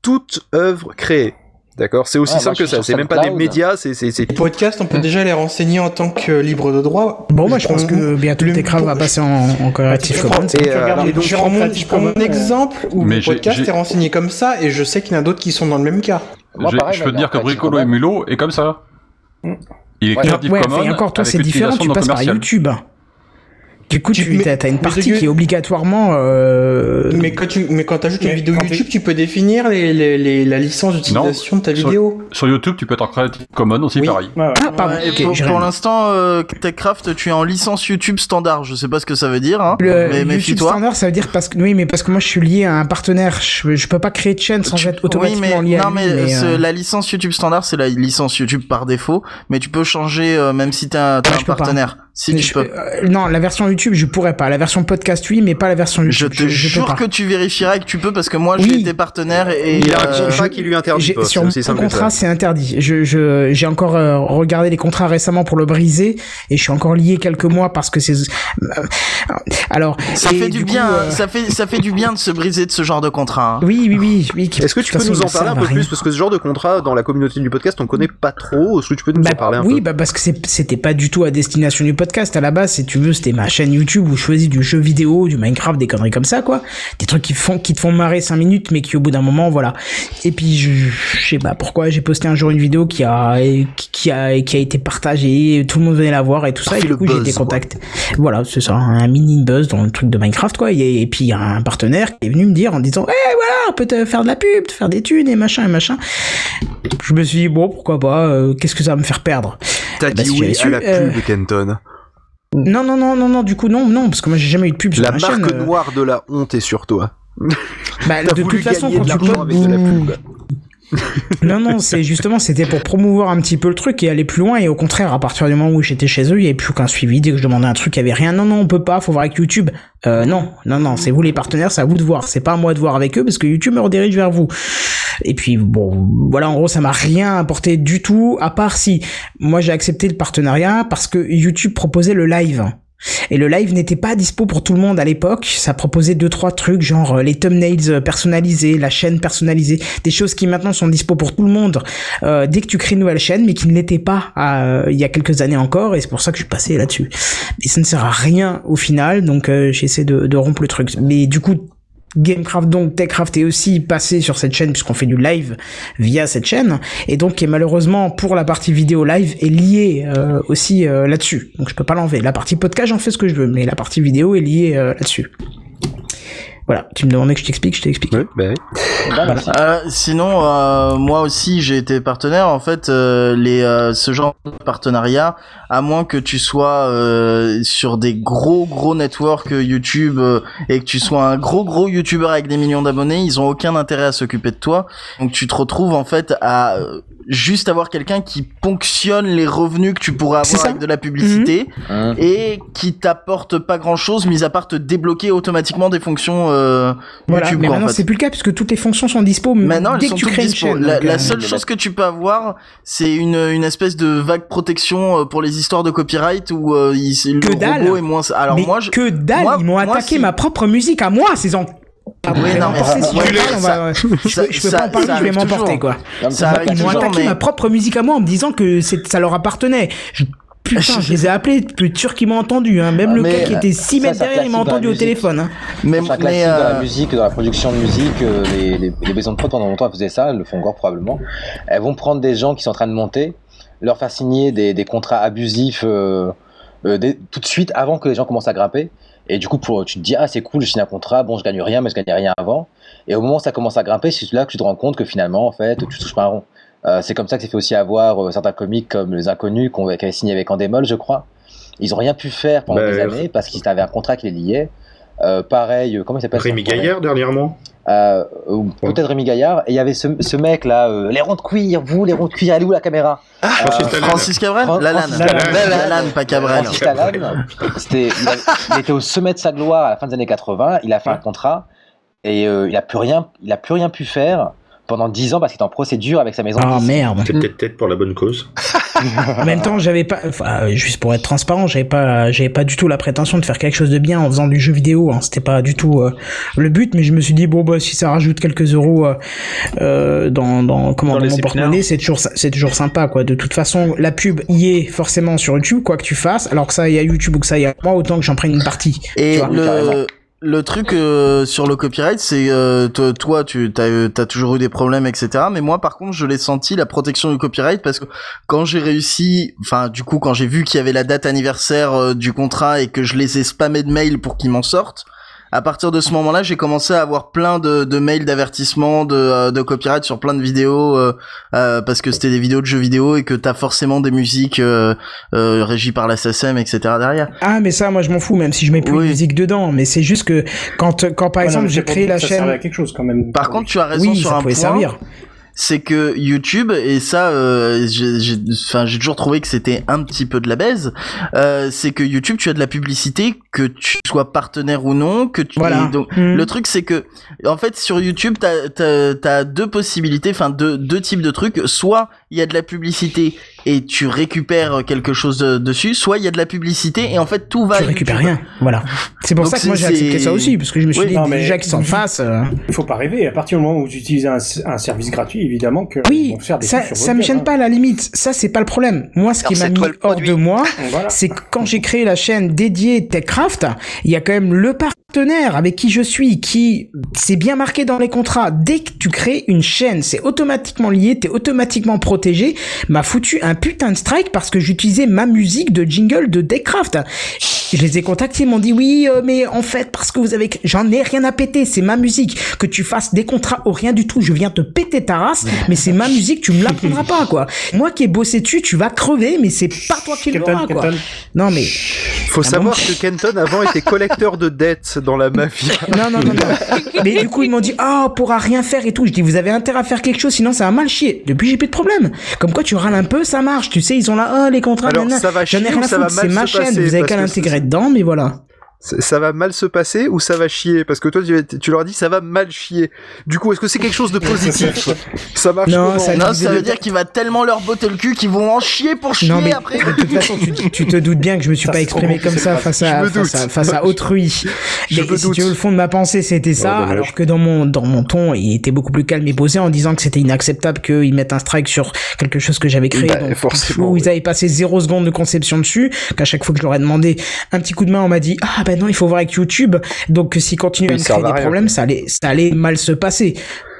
toute œuvre créée. D'accord C'est aussi moi, simple que ça. C'est même pas des médias, c'est Les podcasts, on peut déjà les renseigner en tant que libre de droit. Bon, moi je pense que bientôt le- Techcraft va passer en, en Creative Je prends- Commons. Et, euh, je prends mon, Creative je prends mon Commons, exemple où Mais le podcast est renseigné comme ça et je sais qu'il y en a d'autres qui sont dans le même cas. Moi, J'ai- pareil, je peux te dire que Bricolo et Mulot est comme ça. Il est Creative Commons et encore toi c'est différent, tu passes par. YouTube. Du coup, Tu- mais- as, une partie qui est obligatoirement. euh, Mais quand tu mais quand ajoutes une vidéo YouTube, tu peux définir les, les, les- la licence d'utilisation de ta sur- vidéo. Sur YouTube, tu peux être en Creative Commons aussi, Oui. pareil. Ah, pardon, Ouais, pour l'instant, euh, TechCraft, tu es en licence YouTube standard. Je sais pas ce que ça veut dire, hein, Le mais YouTube méfie-toi. standard, ça veut dire parce que oui, mais parce que moi je suis lié à un partenaire, je, je peux pas créer de chaîne sans Tu- être automatiquement oui, mais, lié à non, lui. mais, mais, ce- euh, la licence YouTube standard, c'est la licence YouTube par défaut, mais tu peux changer euh, même si t'as Ouais, un pas. Si tu je- peux. euh, non, la version YouTube, je pourrais pas. La version podcast, oui, mais pas la version Je YouTube. te peux jure que tu vérifieras que tu peux parce que moi Oui. j'ai été partenaire et il a un euh, contrat qui lui interdit pas. Sur mon contrat, c'est interdit. Je, je, j'ai encore euh, regardé les contrats récemment pour le briser et je suis encore lié quelques mois parce que c'est. Alors. ça fait du, coup, bien, euh, ça fait ça fait du bien de se briser de ce genre de contrat. hein. Oui, oui, oui, oui. Est-ce que tu peux façon, nous en parler un peu plus? Parce que ce genre de contrat, dans la communauté du podcast, on connaît pas trop. Est-ce que tu peux nous Bah, en parler un oui, peu? bah parce que c'était pas du tout à destination du podcast. À la base, si tu veux, c'était ma chaîne YouTube où je choisis du jeu vidéo, du Minecraft, des conneries comme ça, quoi. Des trucs qui font, qui te font marrer 5 minutes, mais qui au bout d'un moment, voilà. Et puis, je, je sais pas pourquoi, j'ai posté un jour une vidéo qui a, qui a, qui a été partagée, tout le monde venait la voir et tout ça. Et du coup, j'ai été quoi. contacté. Voilà, c'est ça, un mini buzz dans le truc de Minecraft, quoi. Et, et puis, il y a un partenaire qui est venu me dire en disant, eh, voilà, on peut te faire de la pub, te faire des thunes et machin et machin. Je me suis dit, bon, pourquoi pas, euh, qu'est-ce que ça va me faire perdre? T'as Bah, dit si oui à su, la euh, pub, Kenton. Non, non, non, non, non, du coup, non, non, parce que moi j'ai jamais eu de pub sur La ma marque chaîne. euh. noire de la honte est sur toi. Bah, de toute façon, quand tu de la pub. Non, non, c'est justement, c'était pour promouvoir un petit peu le truc et aller plus loin. Et au contraire, à partir du moment où j'étais chez eux, il n'y avait plus aucun suivi. Dès que je demandais un truc, il n'y avait rien. Non, non, on peut pas, faut voir avec YouTube. Euh, non, non, non, c'est vous les partenaires, c'est à vous de voir. C'est pas à moi de voir avec eux parce que YouTube me redirige vers vous. Et puis, bon, voilà, en gros, ça m'a rien apporté du tout, à part si, moi j'ai accepté le partenariat parce que YouTube proposait le live. Et le live n'était pas dispo pour tout le monde à l'époque. Ça proposait deux trois trucs, genre euh, les thumbnails euh, personnalisés, la chaîne personnalisée, des choses qui maintenant sont dispo pour tout le monde euh, dès que tu crées une nouvelle chaîne, mais qui ne l'étaient pas euh, il y a quelques années encore. Et c'est pour ça que je suis passé là-dessus. Mais ça ne sert à rien au final, donc euh, j'essaie de, de rompre le truc. Mais du coup, Gamecraft donc Techcraft est aussi passé sur cette chaîne puisqu'on fait du live via cette chaîne et donc qui malheureusement pour la partie vidéo live est lié euh, aussi euh, là-dessus. Donc je peux pas l'enlever. La partie podcast j'en fais ce que je veux mais la partie vidéo est liée euh, là-dessus voilà tu me demandais que je t'explique je t'explique bah Euh, sinon, euh, moi aussi, j'ai été partenaire. En fait, euh, les euh, ce genre de partenariat, à moins que tu sois euh, sur des gros gros networks YouTube euh, et que tu sois un gros gros YouTuber avec des millions d'abonnés, ils ont aucun intérêt à s'occuper de toi. Donc, tu te retrouves en fait à juste avoir quelqu'un qui ponctionne les revenus que tu pourrais avoir avec de la publicité Mhm. et qui t'apporte pas grand chose, mis à part te débloquer automatiquement des fonctions euh, voilà YouTube. mais quoi, en maintenant fait. c'est plus le cas puisque toutes les fonctions sont dispo Maintenant, elles dès sont que tu toutes crées une dispo. chaîne La, donc, la euh, seule chose que tu peux avoir, c'est une, une espèce de vague protection euh, pour les histoires de copyright où euh, il, le que dalle robot est moins. Alors mais moi, je, que dalle moi- ils m'ont attaqué si. ma propre musique à moi ces en Oui, non, mais si ouais, ça- je ça- je peux ça- pas en parler, ça je vais m'emporter quoi. Ça Ils m'ont attaqué mais- ma propre musique à moi en me disant que c'est- ça leur appartenait. Je- Putain, je les ai appelés, plus être sûr qu'ils m'ont entendu. Hein. Même le Mais, gars qui était 6 ça, mètres derrière, il m'a entendu au téléphone. Hein. Mais, classique dans la musique, dans la production de musique, euh, les, les, les maisons de prod pendant longtemps elles faisaient ça, elles le font encore probablement. Elles vont prendre des gens qui sont en train de monter, leur faire signer des, des contrats abusifs euh, euh, tout de suite avant que les gens commencent à grimper. Et du coup, pour, tu te dis, ah c'est cool, je signe un contrat, bon je gagne rien, mais je gagnais rien avant. Et au moment où ça commence à grimper, c'est là que tu te rends compte que finalement, en fait, tu touches pas un rond. Euh, c'est comme ça que c'est fait aussi avoir euh, certains comiques comme Les Inconnus qu'on- qui avaient signé avec Endemol, je crois. Ils ont rien pu faire pendant Bah, des années parce qu'ils avaient un contrat qui les liait. Euh, pareil, euh, comment il s'appelle Rémi Gaillard dernièrement euh, ou peut-être Rémi Gaillard, et il y avait ce, ce mec là, euh, les ronds de cuir, vous les ronds de cuir, elle est où la caméra Euh, Francis Cabrel Fran- Lalanne. Pas Cabrel. Francis Lalanne, c'était, il, il était au sommet de sa gloire à la fin des années 80, il a fait un contrat, et euh, il a plus rien, il a plus rien pu faire pendant 10 ans parce qu'il était en procédure avec sa maison. Ah disques. merde. C'est peut-être pour la bonne cause. En même temps, j'avais pas, enfin, euh, juste pour être transparent, j'avais pas, j'avais pas du tout la prétention de faire quelque chose de bien en faisant du jeu vidéo. Hein. C'était pas du tout euh, le but, mais je me suis dit bon bah si ça rajoute quelques euros euh, euh, dans, dans comment Dans dans mon porte-monnaie, c'est toujours, c'est toujours sympa quoi. De toute façon, la pub y est forcément sur YouTube, quoi que tu fasses. Alors que ça y a YouTube ou que ça y a moi, autant que j'en prenne une partie. Et tu vois, carrément. le, le truc euh, sur le copyright, c'est euh, toi, tu as, toujours eu des problèmes, etc. Mais moi, par contre, je l'ai senti la protection du copyright parce que quand j'ai réussi, enfin, du coup, quand j'ai vu qu'il y avait la date anniversaire euh, du contrat et que je les ai spammés de mails pour qu'ils m'en sortent. À partir de ce moment-là, j'ai commencé à avoir plein de, de mails d'avertissement, de, euh, de copyright sur plein de vidéos, euh, euh, parce que c'était des vidéos de jeux vidéo et que t'as forcément des musiques euh, euh, régies par la etc. derrière. Ah mais ça moi je m'en fous même si je mets plus de musique dedans mais c'est juste que quand quand par exemple j'ai créé la que ça servait à chaîne quelque chose quand même. Par contre, tu as raison Oui, sur ça un pouvait point. servir. C'est que YouTube et ça, euh, j'ai, enfin, j'ai toujours trouvé que c'était un petit peu de la baise. Euh, c'est que YouTube, tu as de la publicité, que tu sois partenaire ou non, que tu. Voilà. donc, Mhm. le truc, c'est que, en fait, sur YouTube, t'as, t'as, t'as deux possibilités, enfin deux, deux types de trucs. Soit il y a de la publicité et tu récupères quelque chose de- dessus, soit il y a de la publicité et en fait tout va. tu récupères YouTube. rien voilà c'est pour Donc ça que moi j'ai accepté ça aussi parce que je me suis Oui, dit non, mais- déjà qu'ils s'en fassent euh, Il faut pas rêver. À partir du moment où tu utilises un, un service gratuit, évidemment que Oui, faire des ça, ça me gêne hein. pas à la limite. Ça, c'est pas le problème. Moi, ce qui m'a mis hors produit. de moi, Voilà. c'est que quand j'ai créé la chaîne dédiée TechCraft, il y a quand même le partenaire avec qui je suis, qui c'est bien marqué dans les contrats. Dès que tu crées une chaîne, c'est automatiquement lié, t'es automatiquement protégé. M'a foutu un putain de strike parce que j'utilisais ma musique de jingle de TechCraft. Je les ai contactés, ils m'ont dit oui, euh, mais en fait, parce que vous avez, j'en ai rien à péter, c'est ma musique. Que tu fasses des contrats ou rien du tout, je viens te péter ta race, mais c'est ma musique, tu me l'apprendras pas, quoi. Moi qui ai bossé dessus, tu vas crever, mais c'est pas toi qui l'auras, quoi. Kenton. Non, mais. Faut Ah savoir bon que Kenton avant était collecteur de dettes dans la mafia. Non, non, non, non. Mais du coup, ils m'ont dit, ah, on pourra rien faire et tout. Je dis, vous avez intérêt à faire quelque chose, sinon ça va mal chier. Depuis, j'ai plus de problème. Comme quoi, tu râles un peu, ça marche. Tu sais, ils ont là, ah, les contrats, Alors, nanana. ça va J'en ai chier rien ou à ça va foutre, c'est mal ma chaîne. passer Vous avez qu'à l'intégrer dedans, mais voilà. Ça ça va mal se passer ou ça va chier? Parce que toi, tu, tu leur dis ça va mal chier. Du coup, est-ce que c'est quelque chose de positif? Ça marche Non, ça- Non, ça veut dire qu'il va tellement leur botter le cul qu'ils vont en chier pour chier Non mais après. de toute façon, tu, tu te doutes bien que je me suis Ça, pas exprimé comme ça face à, face à face à autrui. Je Mais me si doute. tu veux, le fond de ma pensée, c'était ça, dommage. alors que dans mon dans mon ton, il était beaucoup plus calme et posé en disant que c'était inacceptable qu'ils mettent un strike sur quelque chose que j'avais créé. Bah, donc, forcément, où oui. ils avaient passé zéro seconde de conception dessus. Qu'à chaque fois que je leur ai demandé un petit coup de main, on m'a dit ah ben non, il faut voir avec YouTube. Donc s'ils continuent à Ils me créer à des rien, problèmes, ça allait ça allait mal se passer.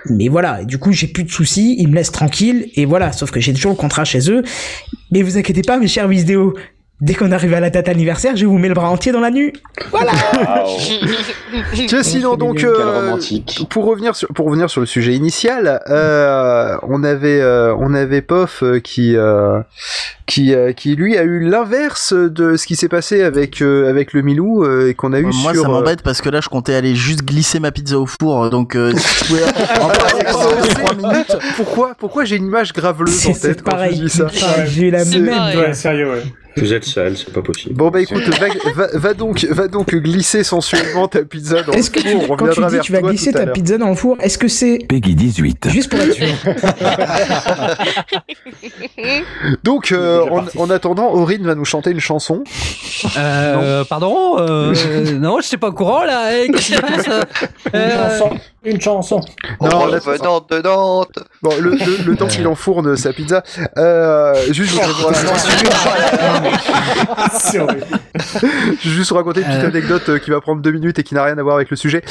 Mais voilà, et du coup, j'ai plus de soucis, ils me laissent tranquille, et voilà, sauf que j'ai toujours le contrat chez eux. Mais vous inquiétez pas, mes chers vidéos, dès qu'on arrive à la date anniversaire, je vous mets le bras entier dans la nuit. Voilà. Tiens, sinon, donc, euh, pour revenir sur pour revenir sur le sujet initial, euh, on avait euh, on avait Pof euh, qui euh, qui euh, qui lui a eu l'inverse de ce qui s'est passé avec euh, avec le Milou euh, et qu'on a eu Moi, sur ça euh, m'embête parce que là, je comptais aller juste glisser ma pizza au four. Donc, euh, si tu pouvais en parler pendant trois minutes. Pourquoi pourquoi j'ai une image graveleuse en tête c'est quand pareil, tu dis ça j'ai eu la même. Ouais, sérieux, ouais. Vous êtes sale, c'est pas possible. Bon bah écoute, va, va, va donc va donc glisser sensuellement ta pizza dans Est-ce que le tu, four. On quand tu dis vas glisser ta pizza dans le four, est-ce que c'est Peggy 18. juste pour être sûr Donc euh, en, parti. en attendant, Aurine va nous chanter une chanson. Euh, pardon euh, Non, je suis pas au courant là. eh, Qu'est-ce qui se passe Une Euh, chanson. Une chanson. Non, Revenant de Nantes. Bon, le, le, le temps qu'il enfourne sa pizza, euh, juste, je voudrais vous raconter- je vais juste vous raconter une petite Euh. anecdote euh, qui va prendre deux minutes et qui n'a rien à voir avec le sujet.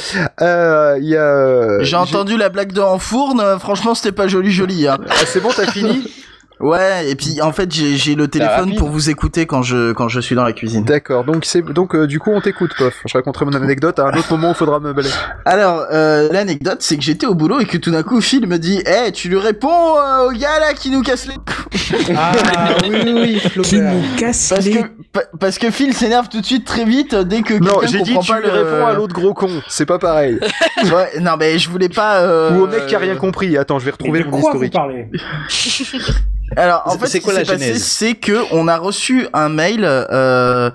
Euh, Il y a. euh, J'ai entendu la blague de Enfourne, euh, franchement c'était pas joli joli. Hein. Ah, c'est bon, t'as fini? Ouais, et puis en fait j'ai j'ai le téléphone pour vous écouter quand je quand je suis dans la cuisine. D'accord, donc c'est donc euh, du coup on t'écoute, Pof. Je raconterai mon anecdote à un autre moment où il faudra me balayer. Alors euh, l'anecdote c'est que j'étais au boulot et que tout d'un coup Phil me dit "Eh, tu lui réponds euh, au gars là qui nous casse les Ah oui, oui, oui, Qui nous casse parce les... que pa- parce que Phil s'énerve tout de suite très vite euh, dès que Non, j'ai dit tu pas lui le... réponds à l'autre gros con, c'est pas pareil. Ouais, non mais je voulais pas euh, Ou au mec qui a rien compris. Attends, je vais retrouver vous historique. Alors en fait, c'est ce quoi qui la passé, genèse c'est que on a reçu un mail euh,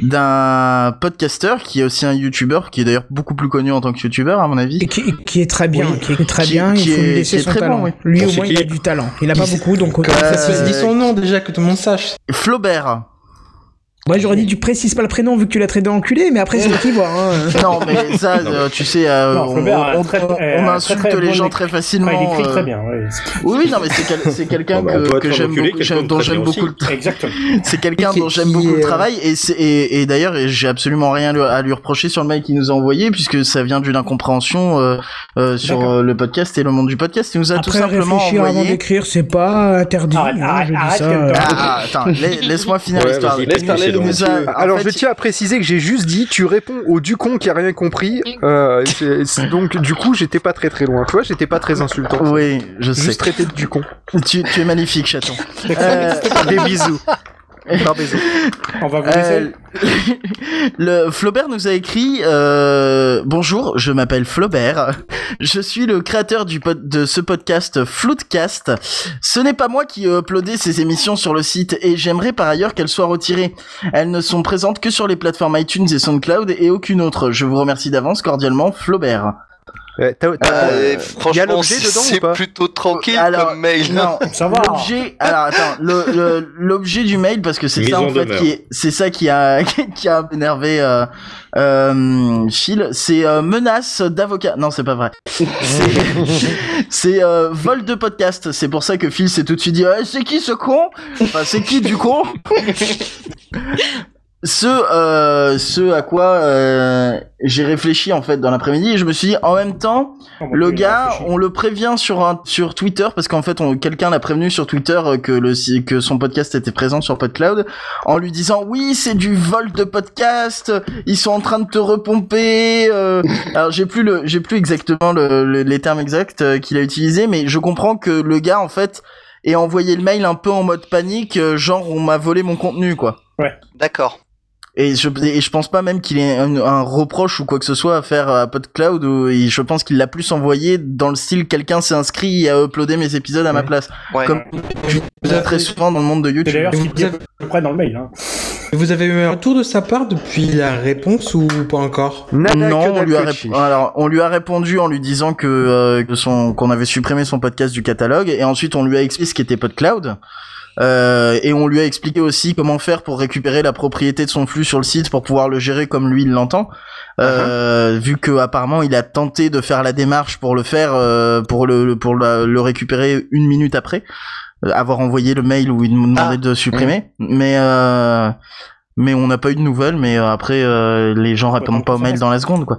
d'un podcasteur qui est aussi un youtubeur, qui est d'ailleurs beaucoup plus connu en tant que youtubeur à mon avis. Et qui, qui est très bien, Oui. qui est très Qui- bien, qui il faut est- lui laisser son très bon, talent. oui. Lui Bon, au moins il a du talent. Il a pas beaucoup donc Euh, le préciser. Dis son nom déjà que tout le monde sache. Flaubert. Moi j'aurais dit tu précises pas le prénom vu que tu l'as traité d'enculé, mais après c'est toi qui vois. Hein. Non mais ça, euh, tu sais, euh, Non, on, Flaubert a un on- très- on- euh, on un insulte très, très les bon gens écrit- très facilement. Enfin, il écrit euh, très bien, oui. Oui, oui, non mais c'est quel- c'est quelqu'un Bon, bah, on que, peut que être j'aime enculé, beaucoup, quelqu'un dont de très j'aime bien beaucoup. aussi. le- Exactement. C'est quelqu'un Qui- dont j'aime qui, beaucoup le euh, travail et, c'est- et, et d'ailleurs j'ai absolument rien à lui- à lui reprocher sur le mail qu'il nous a envoyé puisque ça vient d'une incompréhension euh, euh, sur D'accord. euh, le podcast et le monde du podcast. Il nous a tout Après simplement réfléchir avant envoyé. d'écrire c'est pas interdit. Arrête, hein, arrête, je dis arrête, ça, Kenton. euh, Ah, attends, la- laisse-moi finir Ouais, l'histoire. vas-y, laisse parler en Alors fait, je tiens à préciser que j'ai juste dit tu réponds au du con qui a rien compris. Euh, donc du coup j'étais pas très très loin. Tu vois, j'étais pas très insultant. Oui, je sais. Juste traité de du con. Tu, tu es magnifique, chaton. Euh, Des bisous. On va vous Euh, le Flaubert nous a écrit euh, Bonjour, je m'appelle Flaubert. Je suis le créateur du pod- de ce podcast Floodcast. Ce n'est pas moi qui ai uploadé ces émissions sur le site et j'aimerais par ailleurs qu'elles soient retirées. Elles ne sont présentes que sur les plateformes iTunes et SoundCloud et aucune autre. Je vous remercie d'avance cordialement, Flaubert. Ouais, t'as- t'as- Euh, y a franchement, c'est plutôt tranquille Alors, comme mail. Non, Ça va. l'objet. Alors attends, le- le- l'objet du mail parce que c'est ça en fait qui est, c'est ça qui a qui a énervé euh, euh, Phil. C'est euh, menace d'avocat. Non, c'est pas vrai. C'est- C'est euh, vol de podcast. C'est pour ça que Phil s'est tout de suite dit Eh, c'est qui ce con? Enfin, c'est qui du con? Ce euh, ce à quoi euh, j'ai réfléchi en fait dans l'après-midi et je me suis dit en même temps Oh, le gars, on le prévient sur un, sur Twitter parce qu'en fait, on, quelqu'un l'a prévenu sur Twitter euh, que le que son podcast était présent sur PodCloud en lui disant oui, c'est du vol de podcast, ils sont en train de te repomper. euh. Alors j'ai plus le j'ai plus exactement le, le- les termes exacts euh, qu'il a utilisés, mais je comprends que le gars en fait ait envoyé le mail un peu en mode panique, euh, genre on m'a volé mon contenu quoi. D'accord. Et je, et je pense pas même qu'il ait un, un reproche ou quoi que ce soit à faire à PodCloud. Ou, et je pense qu'il l'a plus envoyé dans le style quelqu'un s'est inscrit et a uploadé mes épisodes à ma place. Comme je fais très souvent dans le monde de C'est YouTube. d'ailleurs ce qu'il dit à peu près dans le mail. Hein. Vous avez eu un retour de sa part depuis la réponse ou pas encore? Non, on lui, a rép- alors, on lui a répondu en lui disant que, euh, que son qu'on avait supprimé son podcast du catalogue et ensuite on lui a expliqué ce qu'était PodCloud. Euh, et on lui a expliqué aussi comment faire pour récupérer la propriété de son flux sur le site pour pouvoir le gérer comme lui il l'entend. Euh, Vu que apparemment il a tenté de faire la démarche pour le faire, euh, pour le pour la- le récupérer une minute après euh, avoir envoyé le mail où il nous demandait de supprimer, mais euh, mais on n'a pas eu de nouvelles. Mais après euh, les gens répondent pas aux mails dans la seconde quoi.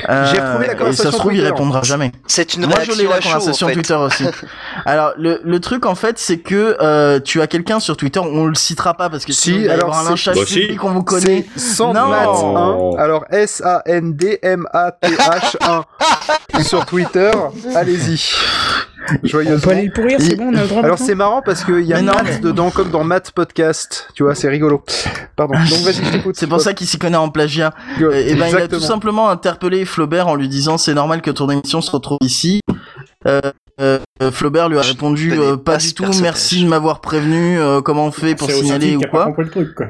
J'ai retrouvé la Euh, Et conversation ça se trouve, il Twitter. répondra jamais. C'est une Moi, je l'ai la conversation en fait. Twitter aussi. Alors, le, le truc, en fait, c'est que euh, tu as quelqu'un sur Twitter, on le citera pas parce que Si, sinon, il va y alors avoir un lynchage Bah, si. public, on vous connaît. C'est Sandmat1. Alors S-A-N-D-M-A-T-H-1 sur Twitter. Allez-y. Joyeusement. On peut aller le pourrir, c'est bon, on a le droit Alors c'est marrant parce qu'il y a Mais non, Matt mais- dedans comme dans Matt Podcast. Tu vois, c'est rigolo. Pardon. Donc vas-y, je t'écoute. C'est pour ça qu'il s'y connaît en plagiat. Et, ben, il a tout simplement interpellé Flaubert en lui disant c'est normal que ton émission se retrouve ici. Euh, euh, Flaubert lui a répondu euh, pas du tout, merci de m'avoir prévenu, euh, comment on fait pour signaler ou pas quoi. compris le truc, quoi.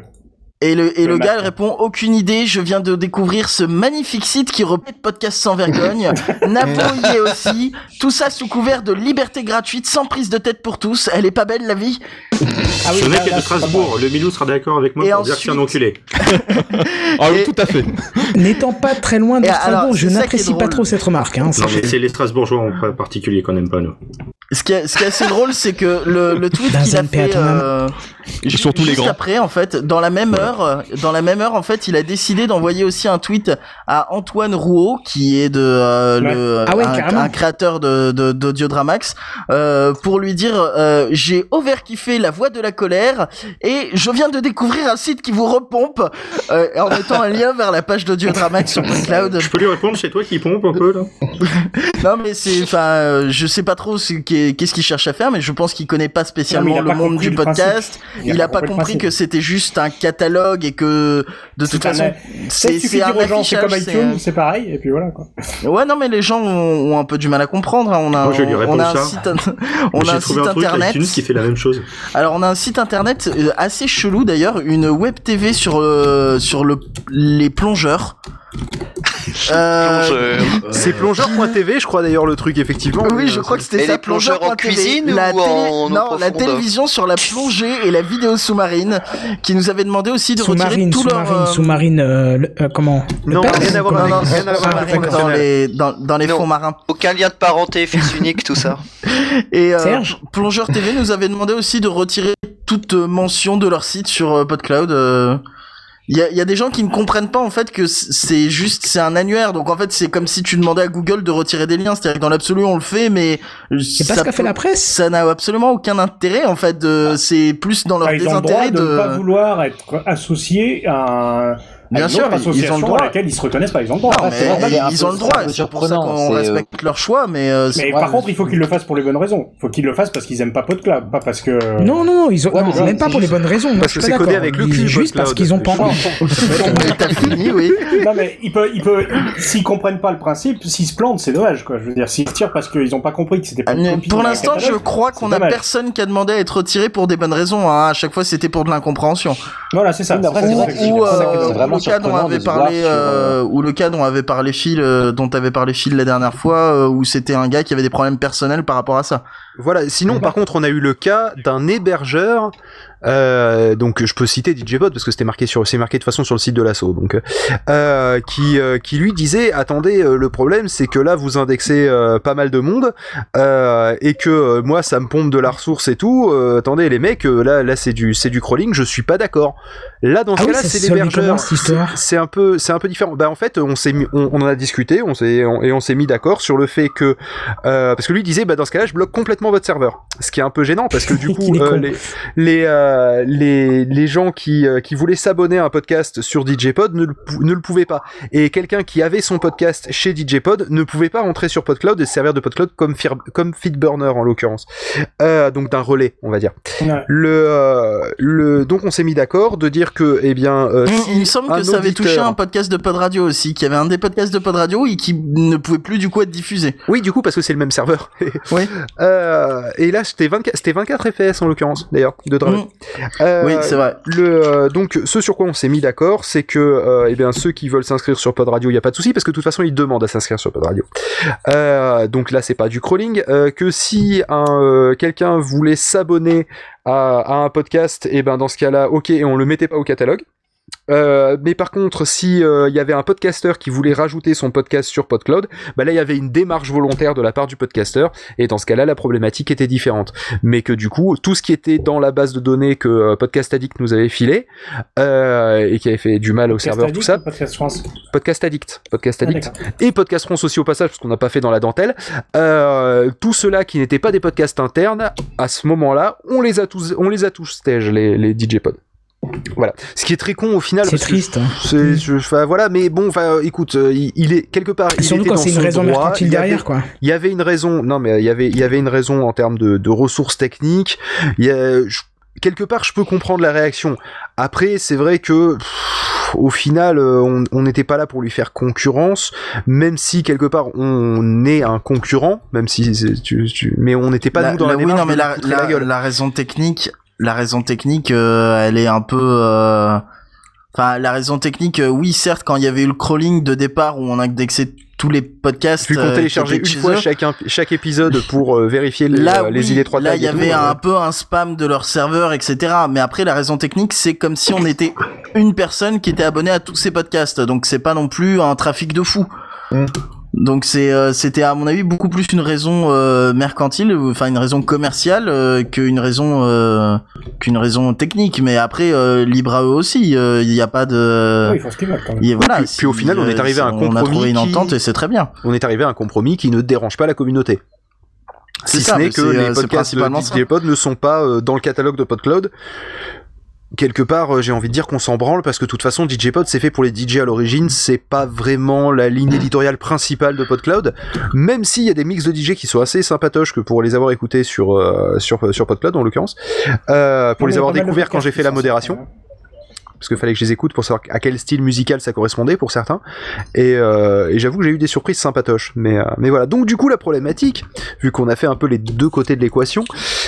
Et le, et Le le gars répond aucune idée, je viens de découvrir ce magnifique site qui répète podcast sans vergogne. Navo y est aussi. Tout ça sous couvert de liberté gratuite, sans prise de tête pour tous. Elle est pas belle la vie Ah Ce mec est de Strasbourg. Le Milou sera d'accord avec moi Et pour dire que c'est un enculé. Ah oui, tout à fait. N'étant pas très loin de Et Strasbourg, alors, je n'apprécie pas trop cette remarque. Hein, Non, sachez. mais c'est les Strasbourgeois en particulier qu'on n'aime pas, nous. Ce qui, est, ce qui est assez drôle, c'est que le, le tweet qu'il a fait euh, ju- surtout les juste grands. après, en fait, dans la même heure, dans la même heure, en fait, il a décidé d'envoyer aussi un tweet à Antoine Rouault, qui est de euh, Ouais. le Ah ouais, un, créateur de de- d'Audiodramax, euh, pour lui dire euh, j'ai overkiffé la voix de la colère et je viens de découvrir un site qui vous repompe euh, en mettant un lien vers la page d'Audiodramax sur PodCloud. Je peux lui répondre, c'est toi qui pompe un peu, là Non mais c'est enfin euh, je sais pas trop ce qu'est- qu'est-ce qu'il cherche à faire mais je pense qu'il connaît pas spécialement Non, il le pas monde du le podcast. principe. Il, a, pas compris, que c'était juste un catalogue et que de toute un- façon C'est c'est comme affichage, iTunes, c'est pareil, et puis voilà, quoi. Ouais non mais les gens ont, ont un peu du mal à comprendre. hein. On a Moi, je lui on a un ça. site on a un site un internet. iTunes qui fait la même chose. Alors on a un site internet euh, assez chelou d'ailleurs, une web TV sur euh, sur le les plongeurs. Euh, C'est plongeur.tv, je crois d'ailleurs le truc effectivement. Oui, je crois que c'était ça. les plongeurs en plongeur.tv. cuisine la ou en Non, la télévision sur la plongée et la vidéo sous-marine, qui nous avait demandé aussi de retirer tout leur. sous-marine, euh, sous-marine, euh, euh, comment Le Non, rien à voir Non, rien à voir dans les dans, dans les Non. fonds marins. Aucun lien de parenté, fils unique, tout ça. Et euh, Serge Plongeur TV nous avait demandé aussi de retirer toute euh, mention de leur site sur euh, PodCloud. Il y, a, il y a des gens qui ne comprennent pas en fait que c'est juste c'est un annuaire. Donc en fait c'est comme si tu demandais à Google de retirer des liens. C'est-à-dire que dans l'absolu on le fait mais C'est pas ce qu'a fait la presse. ça n'a absolument aucun intérêt en fait de c'est plus dans leur Enfin, ils ont le droit désintérêt de ne pas vouloir être associés à, un- Bien une sûr, autre ils- ils ont le droit. à laquelle ils se reconnaissent pas. Ils ont le droit. Non, Ah, mais c'est normal. ils ont le droit, et c'est pour ça qu'on respecte leur choix, mais, euh, c'est Mais vrai, par contre, il faut qu'ils le fassent pour les bonnes raisons. Il faut qu'ils le fassent parce qu'ils aiment pas PodCloud, pas parce que. Non, non, non, ils ont, Ouais, non, mais c'est- même pas pour les bonnes raisons. moi, Parce je que suis c'est pas codé d'accord. avec le Juste parce qu'ils ont pas envie. T'as fini, oui. non mais ils peuvent, ils peuvent, s'ils comprennent pas le principe, s'ils se plantent, c'est dommage quoi. Je veux dire, s'ils tirent parce qu'ils ont pas compris que c'était pas. Pour l'instant, je crois qu'on a personne qui a demandé à être retiré pour des bonnes raisons. Hein. À chaque fois, c'était pour de l'incompréhension. Voilà, c'est ça. Ou, c'est ça, c'est ça que je veux ou, dire. C'est ça que- ou le cas dont avait parlé, euh, ou le cas dont avait parlé Phil, euh, dont avait parlé Phil la dernière fois, euh, où c'était un gars qui avait des problèmes personnels par rapport à ça. Voilà. Sinon, par contre, on a eu le cas d'un hébergeur. euh, donc, je peux citer DJBot parce que c'était marqué sur, c'est marqué de toute façon sur le site de l'assaut. Donc, euh, qui, euh, qui lui disait, attendez, euh, le problème, c'est que là, vous indexez euh, pas mal de monde euh, et que euh, moi, ça me pompe de la ressource et tout. euh, attendez, les mecs, euh, là, là, c'est du, c'est du crawling. Je suis pas d'accord. Là, dans ce Ah oui, cas-là, ça c'est l'hébergeur. C'est un peu, c'est un peu différent. Bah, en fait, on s'est on, on en a discuté, on s'est, et on s'est mis d'accord sur le fait que, euh, parce que lui disait, bah, dans ce cas-là, je bloque complètement votre serveur. Ce qui est un peu gênant parce que du coup, euh, les, les, euh, les, les gens qui, qui voulaient s'abonner à un podcast sur DJPod ne le, pou- ne le pouvaient pas. Et quelqu'un qui avait son podcast chez DJPod ne pouvait pas rentrer sur PodCloud et se servir de PodCloud comme, Fir- comme Feedburner en l'occurrence. Donc d'un relais, on va dire. Le, le, donc on s'est mis d'accord de dire dire que, eh bien, euh, si il me semble que ça avait touché un podcast de Pod Radio aussi, qu'il y avait un des podcasts de Pod Radio et qui ne pouvait plus du coup être diffusé. Oui, du coup, parce que c'est le même serveur. oui. Euh, et là, c'était 24, c'était 24 FPS en l'occurrence, d'ailleurs, de Draven. Mm. Oui, c'est vrai. Le, euh, donc, ce sur quoi on s'est mis d'accord, c'est que, euh, eh bien, ceux qui veulent s'inscrire sur Pod Radio, il n'y a pas de souci, parce que de toute façon, ils demandent à s'inscrire sur Pod Radio. Euh, donc là, c'est pas du crawling. euh, que si un euh, quelqu'un voulait s'abonner à, à un podcast, et ben dans ce cas-là, ok, et on le mettait pas au catalogue. Euh, mais par contre, si euh, il y avait un podcasteur qui voulait rajouter son podcast sur PodCloud, bah là il y avait une démarche volontaire de la part du podcasteur, et dans ce cas-là la problématique était différente. Mais que du coup tout ce qui était dans la base de données que euh, Podcast Addict nous avait filé euh, et qui avait fait du mal au Podcast serveur, tout ça. Podcast France Podcast Addict, Podcast Ah, Addict, et Podcast France aussi au passage parce qu'on n'a pas fait dans la dentelle. Euh, tout cela qui n'était pas des podcasts internes, à ce moment-là, on les a tous, on les a tous stage les, les DJ pods. Voilà, ce qui est très con au final. C'est triste, hein. c'est- je- enfin, voilà, mais bon, enfin, écoute, euh, il, il est quelque part. il surtout était quand c'est une son raison droit, mercantile il y avait- derrière, quoi. Il y avait une raison. Non, mais il y avait, il y avait une raison en termes de, de ressources techniques. Il y a- je- quelque part, je peux comprendre la réaction. Après, c'est vrai que. pff, au final, euh, on on n'était pas là pour lui faire concurrence, même si quelque part on est un concurrent, même si c'est- tu, tu- mais on n'était pas La- nous dans la, la- oui, non, mais la, lui poutrer la, la gueule. la raison technique, la raison technique, euh, elle est un peu. euh, Enfin, la raison technique, euh, oui, certes, quand il y avait eu le crawling de départ où on a indexé tous les podcasts. Vu qu'on téléchargeait une fois chaque, chaque épisode pour euh, vérifier les, Là, euh, les oui, idées trois là, il y tout, avait euh, un peu un spam de leur serveur, etc. Mais après, la raison technique, c'est comme si on était une personne qui était abonnée à tous ces podcasts. Donc, c'est pas non plus un trafic de fou. Donc, c'est, euh, c'était à mon avis beaucoup plus une raison euh, mercantile, enfin une raison commerciale, euh, qu'une raison euh, qu'une raison technique. Mais après, euh, libre à eux aussi. euh, Il n'y a pas de. Oui, ils font ce qu'ils veulent quand même. Et voilà, puis, puis au final, on est arrivé à un on compromis. a trouvé une qui- entente et c'est très bien. On est arrivé à un compromis qui ne dérange pas la communauté. C'est Si ça, ce n'est que les podcasts de Pod ne sont pas dans le catalogue de PodCloud. Quelque part, euh, j'ai envie de dire qu'on s'en branle parce que de toute façon, DJ Pod c'est fait pour les DJ à l'origine, c'est pas vraiment la ligne éditoriale principale de PodCloud. Même s'il y a des mix de DJ qui sont assez sympatoches que pour les avoir écoutés sur euh, sur sur PodCloud en l'occurrence, euh, pour les avoir découverts quand j'ai fait la modération parce qu'il fallait que je les écoute pour savoir à quel style musical ça correspondait pour certains. Et, euh, et j'avoue que j'ai eu des surprises sympatoches. Mais, euh, mais voilà. Donc du coup, la problématique, vu qu'on a fait un peu les deux côtés de l'équation,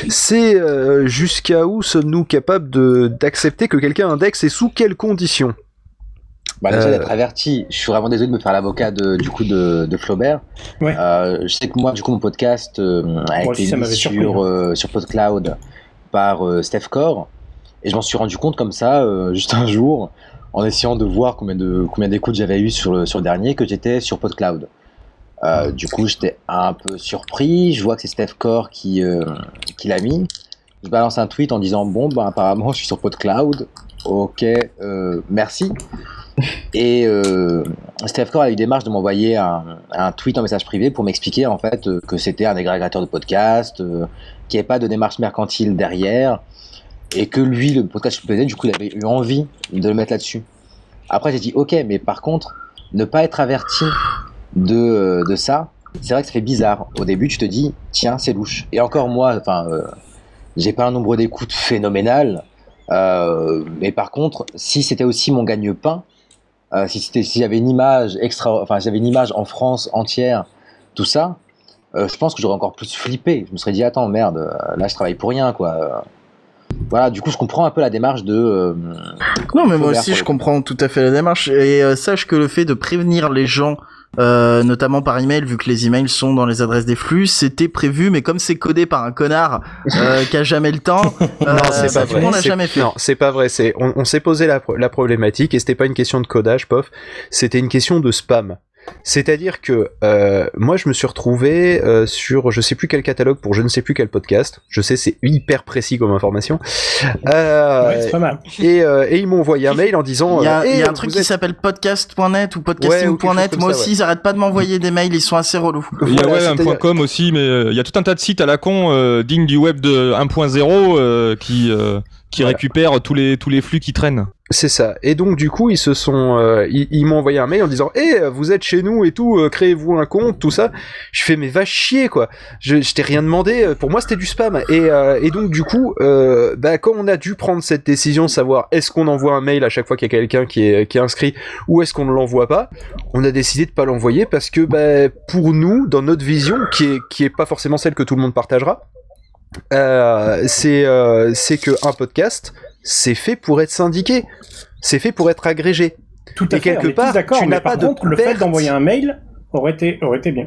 c'est euh, jusqu'à où sommes-nous capables d'accepter que quelqu'un indexe et sous quelles conditions? Bah, déjà d'être averti, je suis vraiment désolé de me faire l'avocat de, du coup de, de Flaubert. Euh, je sais que moi, du coup, mon podcast euh, a Moi été aussi, mis surpris, sur, euh, sur PodCloud par euh, Steph Core. Et je m'en suis rendu compte comme ça, euh, juste un jour, en essayant de voir combien d'écoutes j'avais eu sur le, sur dernier, que j'étais sur PodCloud. Euh, du coup, j'étais un peu surpris. Je vois que c'est Steph Core qui, euh, qui l'a mis. Je balance un tweet en disant Bon, bah, apparemment, je suis sur PodCloud. Ok, merci. Et Steph Core a eu démarche de m'envoyer un, tweet en message privé pour m'expliquer en fait que c'était un agrégateur de podcast, qu'il n'y avait pas de démarche mercantile derrière, et que lui, le podcast faisais, du coup, il avait eu envie de le mettre là-dessus. Après, j'ai dit ok, mais par contre, ne pas être averti de, euh, de ça, c'est vrai que ça fait bizarre. Au début, tu te dis tiens, c'est louche. Et encore moi, enfin, euh, j'ai pas un nombre d'écoutes phénoménal. Euh, mais par contre, si c'était aussi mon gagne-pain, si c'était s'il y avait une image extra, enfin, j'avais une image en France entière, tout ça, je pense que j'aurais encore plus flippé. Je me serais dit attends merde, là je travaille pour rien quoi. Euh, Voilà, du coup je comprends un peu la démarche de. euh, Non, mais moi aussi, je comprends tout à fait la démarche. Et euh, sache que le fait de prévenir les gens, euh, notamment par email, vu que les emails sont dans les adresses des flux, c'était prévu, mais comme c'est codé par un connard euh, qui a jamais le temps, euh, non, c'est pas tout vrai. le monde n'a C'est- jamais fait. Non, c'est pas vrai. C'est on, on s'est posé la, pro- la problématique et c'était pas une question de codage, pof. C'était une question de spam. C'est-à-dire que euh, moi je me suis retrouvé euh, sur je sais plus quel catalogue pour je ne sais plus quel podcast. Je sais c'est hyper précis comme information. Euh, Ouais, c'est pas mal. Et, euh, et ils m'ont envoyé un mail en disant Il y a, il y a un truc qui êtes- s'appelle podcast.net ou podcasting.net. Moi aussi, ouais. ils arrêtent pas de m'envoyer des mails, ils sont assez relous. Il y a Voilà, ouais, un c'est-à-dire- point com aussi, mais euh, il y a tout un tas de sites à la con euh, dignes du web de 1.0 euh, qui, euh, qui récupèrent tous les, tous les flux qui traînent. C'est ça. Et donc du coup, ils se sont, euh, ils, m'ont envoyé un mail en disant, eh, vous êtes chez nous et tout, euh, créez-vous un compte, tout ça. Je fais, mais va chier quoi. Je, je t'ai rien demandé. euh, Pour moi, c'était du spam. Et, donc du coup, bah, quand on a dû prendre cette décision, savoir est-ce qu'on envoie un mail à chaque fois qu'il y a quelqu'un qui est, inscrit ou est-ce qu'on ne l'envoie pas, on a décidé de pas l'envoyer parce que bah, pour nous, dans notre vision, qui est, pas forcément celle que tout le monde partagera. C'est c'est que un podcast c'est fait pour être syndiqué c'est fait pour être agrégé Tout à et fait, quelque on est tous part d'accord, tu n'as par pas de contre, le fait perte. d'envoyer un mail aurait été, aurait été bien.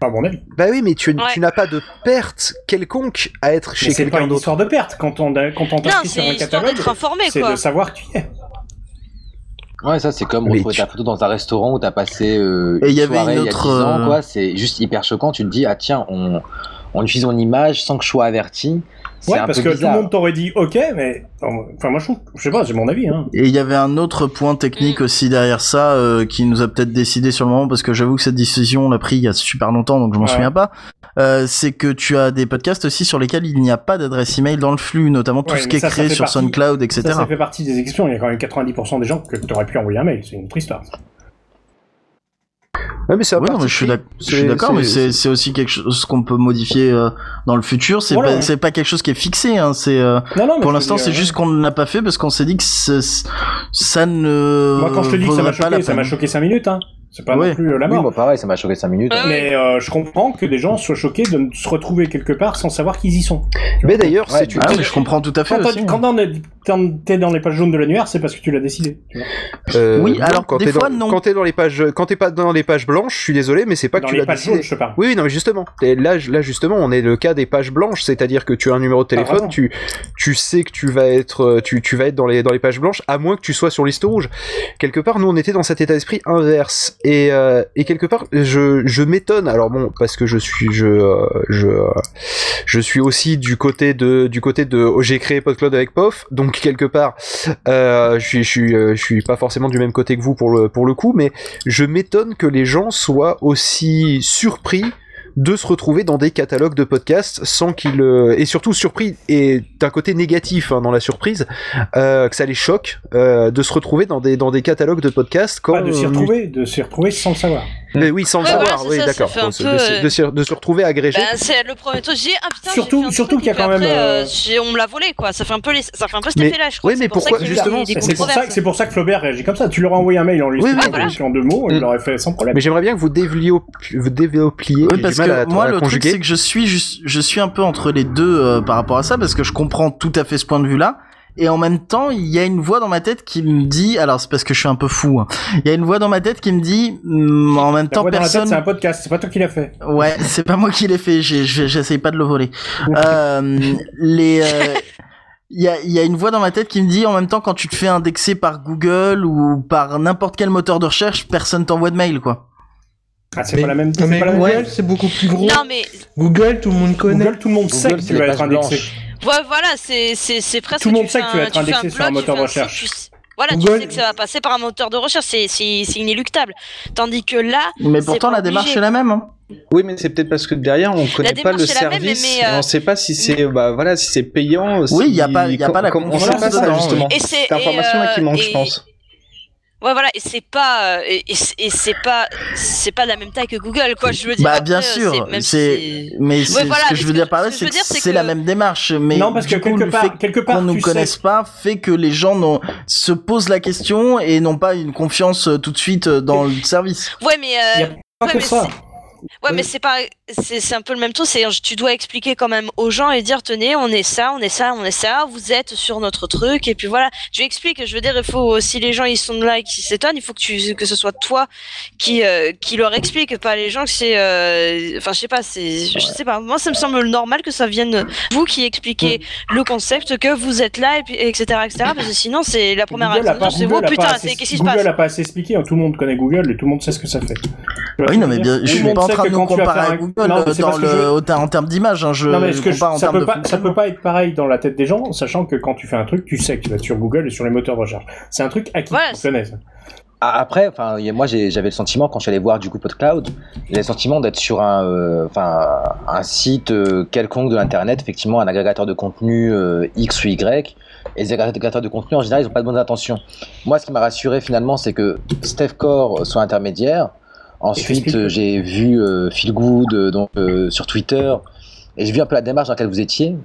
Pas mon avis. bah oui mais tu, tu n'as pas de perte quelconque à être chez Mais c'est pas quelqu'un une d'autre histoire de perte. Quand on, a- quand on t'inscrit sur un catalogue, d'être informé, c'est quoi. de savoir qui est. Ouais, ça c'est comme retrouver ta photo dans un restaurant où t'as passé euh, Et il y une avait soirée une il y a autre, 10 ans, euh, quoi. C'est juste hyper choquant. Tu te dis, ah tiens, on, on utilise mon image sans que je sois averti. Ouais, un parce peu que tout le monde t'aurait dit OK, mais enfin moi je trouve, je sais pas, c'est mon avis. Hein. Et il y avait un autre point technique aussi derrière ça euh, qui nous a peut-être décidé sur le moment parce que j'avoue que cette décision on l'a pris il y a super longtemps donc je m'en Ouais. souviens pas. Euh, c'est que tu as des podcasts aussi sur lesquels il n'y a pas d'adresse email dans le flux, notamment tout Ouais, ce qui est ça, créé sur partie- SoundCloud, etc. Ça, ça fait partie des exceptions. Il y a quand même 90% des gens que t'aurais pu envoyer un mail. C'est une autre histoire. Ouais, mais c'est un Ouais, non, mais je suis d'accord, mais c'est c'est aussi quelque chose qu'on peut modifier euh, dans le futur. C'est Voilà. pas, c'est pas quelque chose qui est fixé. Hein. C'est euh, Non, non, mais pour l'instant, c'est euh, juste qu'on ne l'a pas fait parce qu'on s'est dit que c'est- ça ne. Moi, quand je te dis que ça m'a choqué, ça m'a choqué 5 minutes. Hein. C'est pas Ouais. non plus euh, la Oui, mort. moi pareil, ça m'a choqué 5 minutes. Mais euh, je comprends que des gens soient choqués de se retrouver quelque part sans savoir qu'ils y sont. mais d'ailleurs Ouais, c'est une ah, mais je comprends tout à fait Quand aussi. es- t'es dans les pages jaunes de l'annuaire, c'est parce que tu l'as décidé. Euh, Oui, alors, quand des t'es fois, dans, non. quand t'es dans les pages, quand t'es pas dans les pages blanches, je suis désolé, mais c'est pas Dans que tu les l'as pages décidé. jaunes, je parle. Oui, oui, non, mais justement, Et là, là justement, on est le cas des pages blanches, c'est-à-dire que tu as un numéro de Ah, téléphone, tu, tu sais que tu vas être, euh, tu, tu vas être dans les, dans les pages blanches, à moins que tu sois sur liste rouge. Quelque part, nous, on était dans cet état d'esprit inverse, et, euh, et quelque part, je, je m'étonne. Alors bon, parce que je suis, je, euh, je, je suis aussi du côté de, du côté de, oh, j'ai créé PodCloud avec POF, donc quelque part, euh, je suis, je suis, euh, je suis pas forcément du même côté que vous pour le, pour le coup, mais je m'étonne que les gens soient aussi surpris de se retrouver dans des catalogues de podcasts sans qu'ils euh, et surtout surpris et d'un côté négatif hein, dans la surprise euh, que ça les choque euh, de se retrouver dans des dans des catalogues de podcasts quand Pas de s'y on- retrouver, de s'y retrouver sans le savoir. Mais oui sans le savoir oui d'accord de, se- euh, de se- de se retrouver agrégé Bah, c'est le premier truc. J'ai ah putain, Surtout- surtout qu'il y a quand même, euh, euh, on me l'a volé, quoi. Ça fait un peu, les... ça fait un peu cet Mais- effet-là, je crois. oui, mais c'est pour ça pourquoi, justement, C'est pour, ça, c'est pour ça que Flaubert réagit comme ça. Tu leur as envoyé un mail en lui Oui, expliquant deux mots, il Mm. l'aurait fait sans problème. mais j'aimerais bien que vous développiez parce que moi, le truc, c'est que je suis, juste, je suis un peu entre les deux euh, par rapport à ça, parce que je comprends tout à fait ce point de vue-là. Et en même temps, il y a une voix dans ma tête qui me dit, alors c'est parce que je suis un peu fou, hein. il y a une voix dans ma tête qui me dit, hum, en même La temps, voix personne... c'est un podcast, c'est pas toi qui l'as fait. Ouais, c'est pas moi qui l'ai fait, j'essaye pas de le voler. Euh, les... euh, Il y, a, il y a une voix dans ma tête qui me dit en même temps quand tu te fais indexer par Google ou par n'importe quel moteur de recherche, personne t'envoie de mail quoi. Ah, c'est pas la même. Mais c'est pas la même Google, chose. c'est beaucoup plus gros. Non, mais Google, tout le monde connaît. Google, tout le monde sait que tu c'est vas être indexé. blanches. Ouais, voilà, c'est c'est c'est presque. Tout le monde sait que tu vas être fais un indexé sur un moteur de recherche. tu- Voilà, Google- tu sais que ça va passer par un moteur de recherche, c'est c'est c'est inéluctable. Tandis que là, Mais pourtant la démarche est la même. Hein. Oui, mais c'est peut-être parce que derrière on connaît pas le même, service, mais, euh, on sait pas si c'est bah voilà si c'est payant. Oui, si- y a pas- y a pas la on confiance sait pas ça justement. Et c'est- Cette information là et, qui euh, manque, et- je pense. Ouais, voilà, et c'est pas euh, et, et c'est- et c'est pas c'est pas de la même taille que Google, quoi. Je veux dire. Bah après, bien euh, sûr, c'est- même c'est si- mais Ouais, c'est voilà, ce que je veux dire par là, c'est que c'est que- la même démarche, mais Non, parce du que coup, quelque le part- fait quelque part, qu'on nous connaisse pas fait que les gens se posent la question et n'ont pas une confiance euh, tout de suite dans le service. Ouais, mais euh, Y a pas ouais, que mais ça. Ouais, mais c'est pas, c'est c'est un peu le même truc. C'est tu dois expliquer quand même aux gens et dire tenez, on est ça, on est ça, on est ça. Vous êtes sur notre truc et puis voilà. Tu expliques. Je veux dire, il faut si les gens ils sont là et qu'ils s'étonnent, il faut que tu que ce soit toi qui euh, qui leur explique, pas les gens que c'est. euh, Enfin, je sais pas. C'est je sais pas. Moi, ça me semble normal que ça vienne vous qui expliquez le concept, que vous êtes là et puis etc etc. Parce que sinon, c'est la première Google réaction. C'est Google oh a putain, pas c'est assez, qu'est-ce qui se Google passe? a pas assez expliqué. hein. Tout le monde connaît Google et tout le monde sait ce que ça fait. Ce Oui, non, mais bien, je suis pas train de nous comparer faire à un- Google Non, euh, dans je- en termes d'image. Hein, je non mais ce que je- compare en ça peut pas ça peut pas être pareil dans la tête des gens sachant que quand tu fais un truc tu sais que tu vas sur Google et sur les moteurs de recherche c'est un truc acquis tu connais ça. Ah, Après, enfin, moi j'avais le sentiment quand je suis allé voir du coup PodCloud, j'avais le sentiment d'être sur un, euh, un site euh, quelconque de l'internet, effectivement un agrégateur de contenu euh, X ou Y, Et les agrégateurs de contenu, en général, ils n'ont pas de bonnes intentions. Moi, ce qui m'a rassuré finalement, c'est que Steph Core soit intermédiaire. Ensuite, euh, j'ai vu euh, Phil Good euh, donc, euh, sur Twitter et j'ai vu un peu la démarche dans laquelle vous étiez.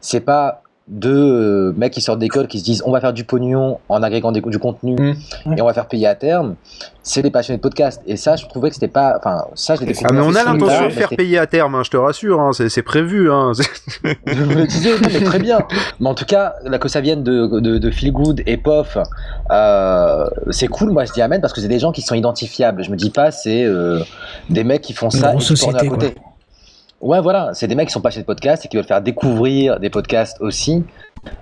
C'est pas deux euh, mecs qui sortent d'école qui se disent on va faire du pognon en agrégant des- du contenu et on va faire payer à terme. C'est des passionnés de podcast. Et ça, je trouvais que c'était pas. Enfin, ça, je l'ai Ah, mais on a l'intention de faire payer à terme, hein, je te rassure, hein, c'est prévu. Hein. je vous le disais, non, mais très bien. Mais en tout cas, là, que ça vienne de, de, de Feel Good et POF, euh, c'est cool. Moi, je dis amen parce que c'est des gens qui sont identifiables. Je me dis pas, c'est euh, des mecs qui font ça et qui tournent à société, côté. Ouais, voilà, c'est des mecs qui sont passionnés de podcast et qui veulent faire découvrir des podcasts aussi,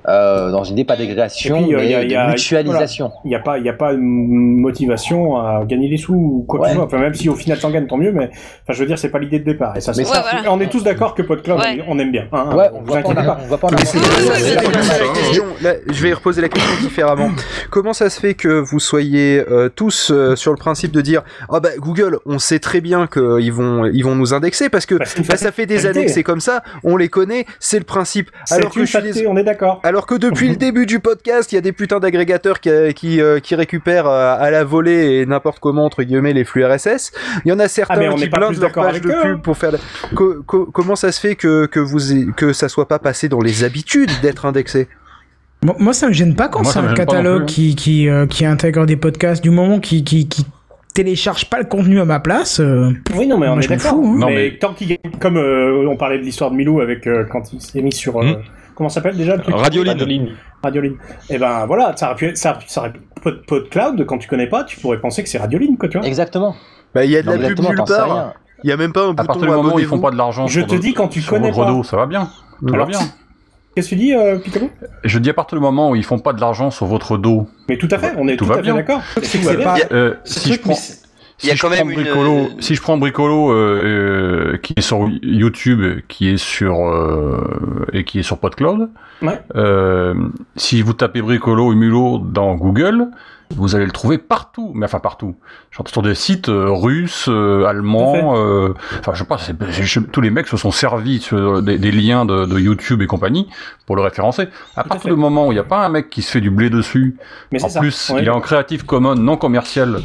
euh, dans une idée pas d'agrégation, Et puis, euh, mais il y a- de y a- mutualisation. Il n'y a pas, il y a pas une motivation à gagner des sous ou quoi que Ouais. ce soit. Enfin, même si au final t'en gagnes, tant mieux. Mais enfin, je veux dire, c'est pas l'idée de départ. Et ça, Mais voilà. On est tous d'accord que PodCloud, Ouais. on aime bien. hein, Ouais, vous on pas avant- pas. on pas en la question, là, je vais reposer la question différemment. Comment ça se fait que vous soyez euh, tous euh, sur le principe de dire ah bah Google, on sait très bien qu'ils vont ils vont nous indexer parce que bah, ça fait des années que c'est comme ça, on les connaît, c'est le principe. Alors que je suis on est d'accord. Alors que depuis le début du podcast, il y a des putains d'agrégateurs qui, qui, euh, qui récupèrent euh, à la volée et n'importe comment entre guillemets les flux RSS. Il y en a certains Ah, mais on qui blindent leur page de eux, pub hein. pour faire. la- Co- co- comment ça se fait que que vous ayez- que ça soit pas passé dans les habitudes d'être indexé? Moi, ça me gêne pas quand c'est un catalogue plus, qui, qui, euh, qui intègre des podcasts du moment qui, qui, qui télécharge pas le contenu à ma place. euh, Oui, non, mais on moi, est d'accord. hein. mais, tant qu'il comme euh, on parlait de l'histoire de Milou avec euh, quand il s'est mis sur euh, comment ça s'appelle déjà le truc Radioline. Radioline. Radioline. Et ben voilà, ça aurait pu être ça, ça aurait pu- Pod, PodCloud quand tu connais pas, tu pourrais penser que c'est Radioline quoi, tu vois. Exactement. Bah il y a de Non, la pub nulle part. Il y a même pas un À bouton partir du moment où ils font pas de l'argent Je sur te dis, quand tu sur connais votre pas. dos, ça va bien. Ça Alors, va bien. Qu'est-ce que tu dis, euh, Je dis à partir du moment où ils font pas de l'argent sur votre dos. Mais tout à fait, on est tout tout, va à fait bien. d'accord. C'est. Euh, si je prends, si quand je prends même une- Bricolo, si je prends Bricolo euh, euh, qui est sur YouTube, qui est sur euh, et qui est sur PodCloud, Ouais. euh, si vous tapez Bricolo et Mulot dans Google, vous allez le trouver partout, mais enfin partout. Sur des sites euh, russes, euh, allemands, euh, enfin je sais pas, je- tous les mecs se sont servis sur des, des liens de, de YouTube et compagnie pour le référencer. À partir du moment où il n'y a pas un mec qui se fait du blé dessus, Mais en ça, plus il est en Creative Commons non commercial,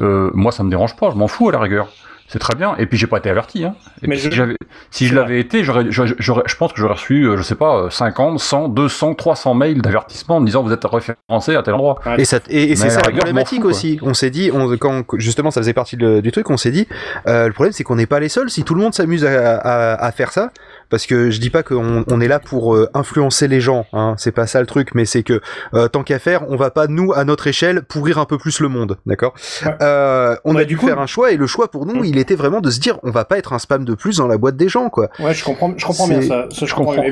euh, moi ça me dérange pas, je m'en fous à la rigueur. C'est très bien. Et puis j'ai pas été averti. Hein. Et Mais puis, je- si je l'avais été, j'aurais, j'aurais- j'aurais- je pense que j'aurais reçu, euh, je sais pas, euh, 50, 100, 200, 300 mails d'avertissement en me disant vous êtes référencé à tel endroit. Et, ça, et, et Mais c'est ça la problématique aussi. On s'est dit, on, quand justement ça faisait partie de- du truc, on s'est dit, euh, le problème c'est qu'on n'est pas les seuls. Si tout le monde s'amuse à, à- à faire ça, parce que je dis pas qu'on on est là pour euh, influencer les gens, hein, c'est pas ça le truc, mais c'est que euh, tant qu'à faire, on va pas nous à notre échelle pourrir un peu plus le monde, d'accord? Euh, On a dû faire un choix et le choix pour nous, il était vraiment de se dire, on va pas être un spam de plus dans la boîte des gens, quoi. Ouais, je comprends, je comprends bien ça. ça, je je comprends. comprends.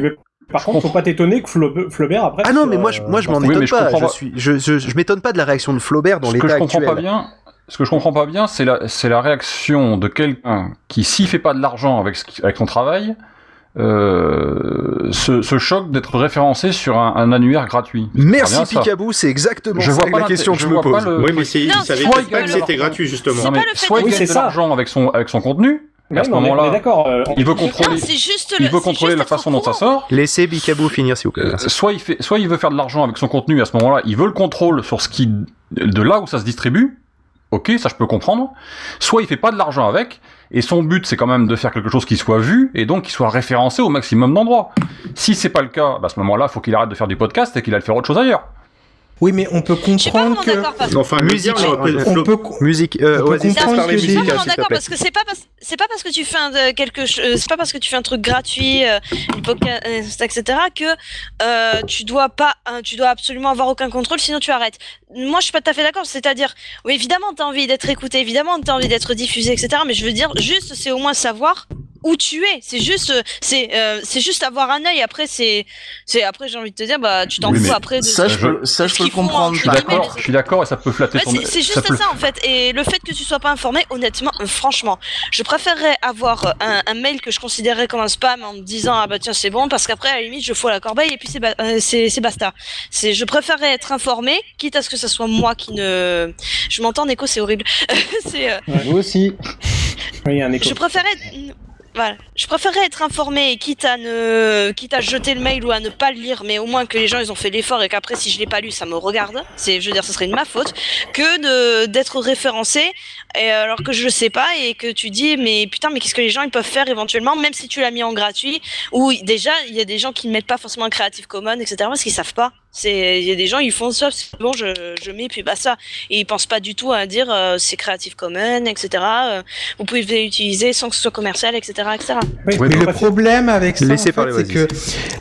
Par contre, faut pas t'étonner que Flaubert, après. Ah non, mais moi, je, moi, je m'en étonne je pas. comprends Je suis, je, je, je m'étonne pas de la réaction de Flaubert dans Ce que je comprends actuel. pas bien, ce que je comprends pas bien, c'est la, c'est la réaction de quelqu'un qui, s'il fait pas de l'argent avec, ce avec son travail, euh, se, se choque d'être référencé sur un, un annuaire gratuit. Merci. Picabou, c'est exactement Je ça vois pas la question que je, me pose. le- Oui, mais c'est- il savait Soit pas il que c'était gratuit, justement. Non, mais soit de- il gagne de l'argent avec son, avec son contenu, et à ce mais moment-là, euh, il veut contrôler, juste il veut contrôler juste la façon dont ça sort. Laissez Picabou finir, s'il vous plaît. Euh, soit il fait, soit il veut faire de l'argent avec son contenu, à ce moment-là, il veut le contrôle sur ce qui, de là où ça se distribue. Ok, ça je peux comprendre. Soit il fait pas de l'argent avec, et son but c'est quand même de faire quelque chose qui soit vu, et donc qui soit référencé au maximum d'endroits. Si c'est pas le cas, bah, à ce moment-là, faut qu'il arrête de faire du podcast et qu'il aille faire autre chose ailleurs. Oui, mais on peut comprendre que. Enfin, Musique, on peut, musique, euh, on peut comprendre que Non, s'il te d'accord, parce que c'est pas parce c'est pas parce que tu fais un, de- quelque chose, c'est pas parce que tu fais un truc gratuit, euh, podcast, etc., que euh, tu dois pas, hein, tu dois absolument avoir aucun contrôle, sinon tu arrêtes. Moi, je suis pas tout à fait d'accord. C'est-à-dire, oui, évidemment, t'as envie d'être écouté, évidemment, t'as envie d'être diffusé, etc. Mais je veux dire, juste, c'est au moins savoir où tu es. C'est juste, euh, c'est, euh, c'est juste avoir un œil. Après, c'est, c'est après, j'ai envie de te dire, bah, tu t'en Oui, fous après de Ça, je Je- peux, ça, je peux le font, comprendre. Je suis d'accord, je suis d'accord, et ça peut flatter Ouais, ton. c'est c'est juste peut- ça en fait. Et le fait que tu sois pas informé, honnêtement, euh, franchement, je préférerais avoir euh, un, un mail que je considérais comme un spam en me disant ah bah tiens c'est bon parce qu'après à la limite je fous à la corbeille et puis c'est ba- euh, c'est c'est basta. C'est je préférerais être informé quitte à ce que ce soit moi qui ne. Je m'entends en écho c'est horrible. c'est euh, Vous aussi. Oui, il y a un écho. je préférais Voilà. Je préférerais être informé, quitte à ne, quitte à jeter le mail ou à ne pas le lire, mais au moins que les gens ils ont fait l'effort et qu'après si je l'ai pas lu, ça me regarde. C'est, je veux dire, ce serait de ma faute que de d'être référencé alors que je le sais pas et que tu dis mais putain mais qu'est-ce que les gens ils peuvent faire éventuellement même si tu l'as mis en gratuit ou déjà il y a des gens qui ne mettent pas forcément Creative Commons etc parce qu'ils savent pas. C'est il y a des gens ils font ça c'est bon je, je mets puis bah ça et ils pensent pas du tout à dire euh, c'est Creative Commons etc. euh, vous pouvez l'utiliser sans que ce soit commercial etc etc. mais le problème avec ça, en fait, c'est que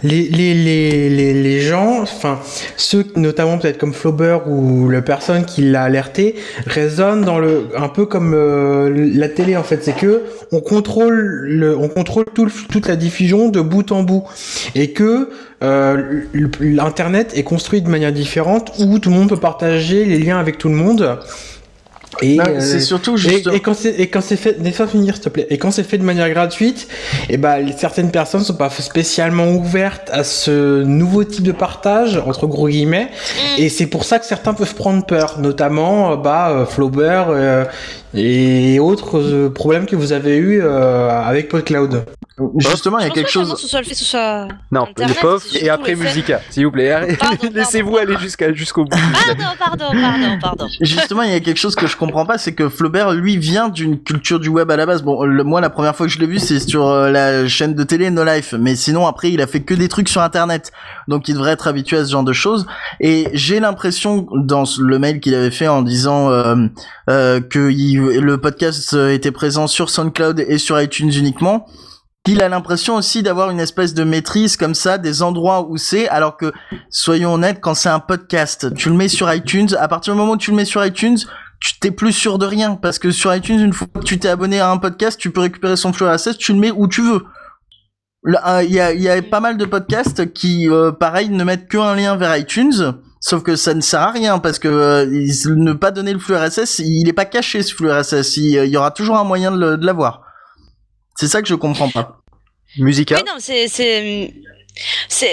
les, les, les, les, les gens, enfin, ceux notamment peut-être comme Flaubert ou la personne qui l'a alerté, raisonnent dans le, un peu comme euh, la télé en fait, c'est que on contrôle le, on contrôle tout le- toute la diffusion de bout en bout et que euh, l'internet est construit de manière différente où tout le monde peut partager les liens avec tout le monde. Et Non, euh, c'est surtout juste- et, quand c'est et quand c'est fait, laisse-moi finir s'il te plaît. Et quand c'est fait de manière gratuite, et ben certaines personnes sont pas spécialement ouvertes à ce nouveau type de partage entre gros guillemets. Et c'est pour ça que certains peuvent prendre peur, notamment euh, bah Flaubert euh, et autres euh, problèmes que vous avez eu euh, avec PodCloud. Justement, il y a quelque chose. soit le fait soit. Non, Internet, et après Musica, s'il vous plaît. Laissez-vous aller jusqu'à jusqu'au bout. Pardon, pardon, pardon, pardon. Justement, il y a quelque chose que je comprends pas, c'est que Flaubert, lui, vient d'une culture du web à la base. Bon, le- moi, la première fois que je l'ai vu, c'est sur euh, la chaîne de télé No Life. Mais sinon, après, il a fait que des trucs sur Internet. Donc, il devrait être habitué à ce genre de choses. Et j'ai l'impression, dans le mail qu'il avait fait en disant euh, euh, que il- le podcast euh, était présent sur SoundCloud et sur iTunes uniquement, qu'il a l'impression aussi d'avoir une espèce de maîtrise comme ça des endroits où c'est alors que soyons honnêtes quand c'est un podcast tu le mets sur iTunes à partir du moment où tu le mets sur iTunes tu t'es plus sûr de rien. Parce que sur iTunes une fois que tu t'es abonné à un podcast tu peux récupérer son flux RSS tu le mets où tu veux. Euh, il y a, il y a pas mal de podcasts qui euh, pareil ne mettent qu'un lien vers iTunes Sauf que ça ne sert à rien parce que euh, ils- ne pas donner le flux RSS, il est pas caché ce flux RSS. Il, il y aura toujours un moyen de le- de l'avoir. C'est ça que je comprends pas. Musica. Oui, non, c'est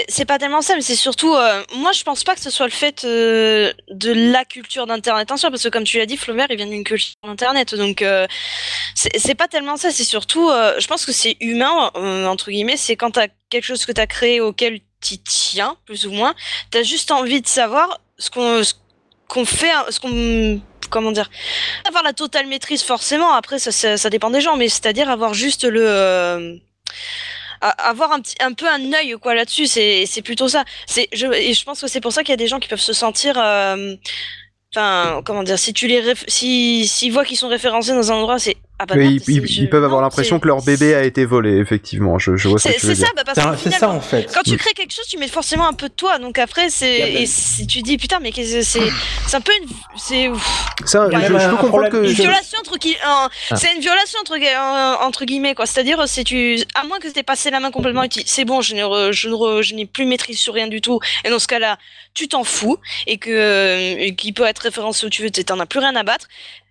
c'est pas tellement ça, mais c'est surtout euh, moi je pense pas que ce soit le fait euh, de la culture d'internet en soi, parce que comme tu l'as dit, Flaubert il vient d'une culture d'internet, donc euh, c'est c'est pas tellement ça, c'est surtout euh, je pense que c'est humain euh, entre guillemets, c'est quand t'as quelque chose que t'as créé auquel tu tiens plus ou moins, t'as juste envie de savoir ce qu'on qu'on fait, hein, ce qu'on comment dire avoir la totale maîtrise forcément. Après ça, ça, dépend des gens mais c'est-à-dire avoir juste le euh, avoir un petit un peu un œil quoi là-dessus c'est c'est plutôt ça. C'est je et je pense que c'est pour ça qu'il y a des gens qui peuvent se sentir euh, enfin comment dire si tu les si s'ils voient qu'ils sont référencés dans un endroit c'est ah bah merde, ils, peuvent avoir l'impression que leur bébé a été volé, effectivement. Je, je vois ce que c'est tu veux c'est ça, dire. bah parce qu'au final, ça en fait. Quand tu crées quelque chose, tu mets forcément un peu de toi. Donc après, c'est et si tu dis putain, mais c'est C'est un peu une c'est Ça, je, ouais, je peux un comprendre problème. que. une violation entre qui un- Ah. c'est une violation entre guillemets quoi. C'est-à-dire c'est tu à moins que tu aies passé la main complètement et tu dis, c'est bon, je n'ai je ne je n'ai plus maîtrise sur rien du tout. Et dans ce cas-là, tu t'en fous et que et qu'il peut être référencé où tu veux, tu t'en as plus rien à battre.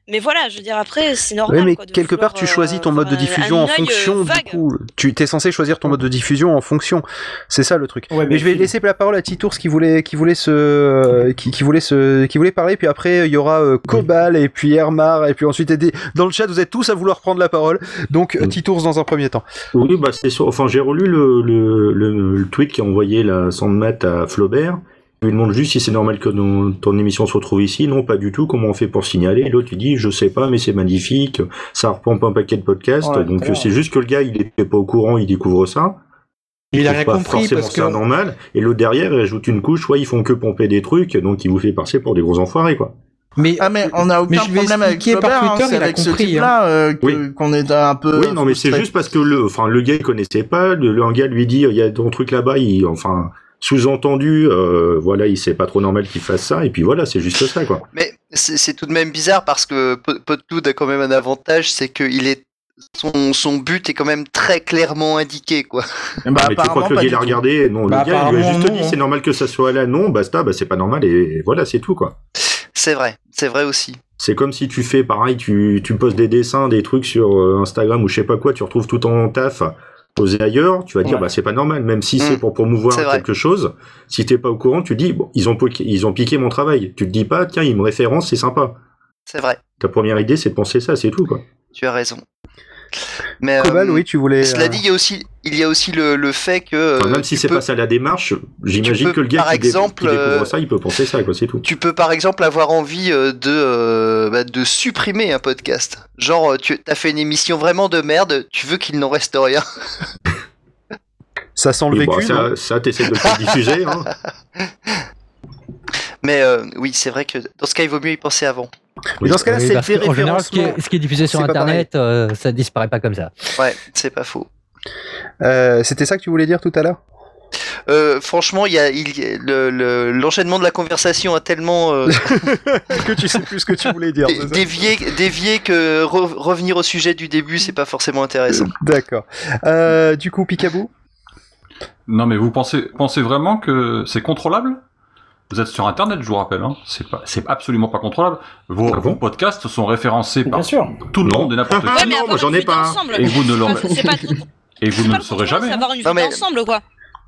Mais voilà, je veux dire après, c'est normal. Oui, mais quoi, de quelque part, tu euh, choisis ton mode de diffusion en euh, fonction. Du coup, tu t'es censé choisir ton mode de diffusion en fonction. C'est ça le truc. Ouais, mais mais je vais laisser la parole à Titours qui voulait, qui voulait se, euh, qui, qui voulait se, qui voulait parler. Puis après, il y aura euh, Cobal et puis Hermar et puis ensuite dans le chat, vous êtes tous à vouloir prendre la parole. Donc euh, Titours dans un premier temps. Oui, bah c'est sûr. Enfin, j'ai relu le, le, le, le tweet qu'a envoyé la Sandmat à Flaubert. Il lui demande juste si c'est normal que ton, ton émission se retrouve ici. Non, pas du tout. Comment on fait pour signaler? L'autre, il dit, je sais pas, mais c'est magnifique. Ça reprend pas un paquet de podcasts. Ouais, donc, c'est juste que le gars, il était pas au courant, il découvre ça. Il a rien pas compris forcément parce ça que normal. Et l'autre derrière, il ajoute une couche. Ouais, ils font que pomper des trucs. Donc, il vous fait passer pour des gros enfoirés, quoi. Mais, ah mais on a mais aucun problème avec expliqué par Flaubert, hein, Twitter, c'est il a avec ce compris, type-là euh, Oui. qu'on est un peu. Oui, non, mais c'est juste parce que le, enfin, le gars il connaissait pas. Le, le- un gars lui dit, il y a ton truc là-bas. Il, enfin, sous-entendu, euh, voilà, il c'est pas trop normal qu'il fasse ça. Et puis voilà, c'est juste ça, quoi. Mais c'est tout de même bizarre parce que Po- Podcloud a quand même un avantage, c'est que il est son, son but est quand même très clairement indiqué, quoi. Bah, mais tu crois que le gars il a regardé Non, Bah, le gars il lui a juste non, dit hein. c'est normal que ça soit là. Non, basta, bah c'est pas normal et voilà, c'est tout, quoi. C'est vrai, c'est vrai aussi. C'est comme si tu fais pareil, tu, tu poses des dessins, des trucs sur euh, Instagram ou je sais pas quoi, tu retrouves tout ton taf posé ailleurs, tu vas dire Ouais. bah c'est pas normal, même si Mm. c'est pour promouvoir quelque chose. Si t'es pas au courant, tu dis bon ils ont piqué, ils ont piqué mon travail. Tu te dis pas tiens ils me référencent, c'est sympa. C'est vrai, Ta première idée c'est de penser ça, c'est tout quoi. tu as raison. Mais Cobal, euh, oui, tu voulais. Cela euh, dit, il y a aussi, il y a aussi le, le fait que. Enfin, même si c'est peux- pas ça la démarche, j'imagine que le gars par qui, dé- exemple, qui découvre euh, ça, il peut penser ça, quoi, c'est tout. Tu peux par exemple avoir envie de, euh, bah, de supprimer un podcast. Genre, tu as fait une émission vraiment de merde, tu veux qu'il n'en reste rien. Ça sent le Oui, vécu. bon, ça, ça t'essaies de le faire diffuser. Hein. Mais euh, oui, c'est vrai que dans ce cas, il vaut mieux y penser avant. Mais dans ce cas-là, Oui, c'est le en général, ce qui, est, déréférencement. ce qui est diffusé sur Internet, euh, ça disparaît pas comme ça. Ouais, c'est pas faux. Euh, C'était ça que tu voulais dire tout à l'heure? Euh, franchement, il y a, il y a- le- le- l'enchaînement de la conversation a tellement euh, Que tu sais plus ce que tu voulais dire. dévié, dévié que re- revenir au sujet du début, c'est pas forcément intéressant. D'accord. Euh, du coup, Picaboo? Non, mais vous pensez, pensez vraiment que c'est contrôlable? Vous êtes sur Internet, je vous rappelle. Hein. C'est pas, c'est absolument pas contrôlable. Vos, Ah bon vos podcasts sont référencés par Bien sûr. tout le Non. monde et n'importe Ah, qui. Ouais, mais non, moi, j'en ai pas. Et vous ne pas- Et vous le saurez jamais. Hein. avoir une vue Non, mais- d'ensemble, quoi.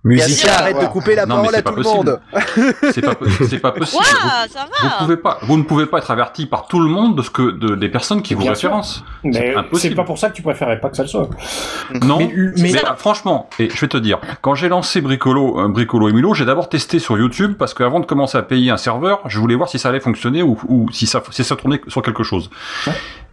Musicien, sûr, arrête de couper la Non, parole mais à c'est tout pas le possible. monde. C'est pas, c'est pas possible. Ouah, ça Vous va. pouvez pas, vous ne pouvez pas être averti par tout le monde de ce que, de, des personnes qui vous sûr. référencent. Mais C'est pas pour ça que tu préférais pas que ça le soit. Non, Mais- mais, mais- ah, franchement, et je vais te dire, quand j'ai lancé Bricolo, euh, Bricolo et Milo, j'ai d'abord testé sur YouTube parce qu'avant de commencer à payer un serveur, je voulais voir si ça allait fonctionner ou, ou si ça, si ça tournait sur quelque chose.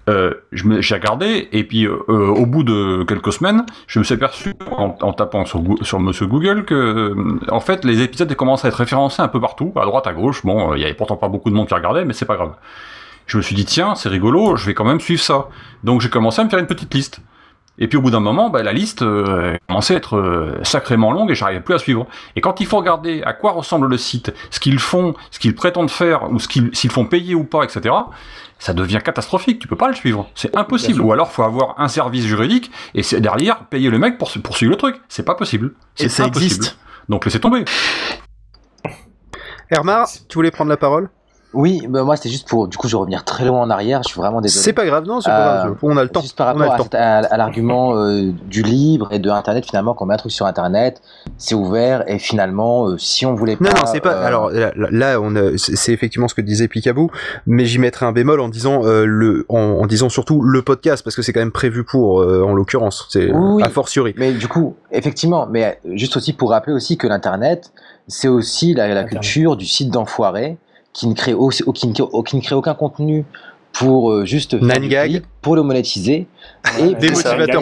Euh, j'ai regardé et puis euh, euh, au bout de quelques semaines, je me suis aperçu en, en tapant sur, sur Monsieur Google que euh, en fait les épisodes commencent à être référencés un peu partout, à droite, à gauche. Bon, euh, il y avait pourtant pas beaucoup de monde qui regardait, mais c'est pas grave. Je me suis dit tiens, c'est rigolo, je vais quand même suivre ça. Donc j'ai commencé à me faire une petite liste. Et puis au bout d'un moment, bah, la liste euh, commençait à être euh, sacrément longue et j'arrivais plus à suivre. Et quand il faut regarder à quoi ressemble le site, ce qu'ils font, ce qu'ils prétendent faire, ou ce qu'ils s'ils font payer ou pas, etc., ça devient catastrophique. Tu peux pas le suivre. C'est impossible. Ou alors faut avoir un service juridique et c'est derrière payer le mec pour, pour suivre le truc. C'est pas possible. C'est Et ça impossible. existe. Donc laissez tomber. Hermar, tu voulais prendre la parole? Oui, bah moi c'était juste pour. Du coup, je vais revenir très loin en arrière. Je suis vraiment désolé. C'est pas grave, non, c'est pas Euh, grave. On a le temps. Juste par On a rapport à, l'argument euh, du libre et de Internet, finalement, quand on met un truc sur Internet, c'est ouvert et finalement, euh, si on voulait pas. Non, non, c'est pas. euh, Alors là, là, on a- c'est effectivement ce que disait Picaboo, mais j'y mettrais un bémol en disant euh, le, en, en disant surtout le podcast parce que c'est quand même prévu pour, euh, en l'occurrence, c'est Oui, a fortiori. Mais du coup, effectivement, mais juste aussi pour rappeler aussi que l'internet, c'est aussi la, la culture du site d'enfoiré qui ne crée aussi, qui ne crée, qui ne crée aucun contenu pour euh, juste faire du pour le monétiser et,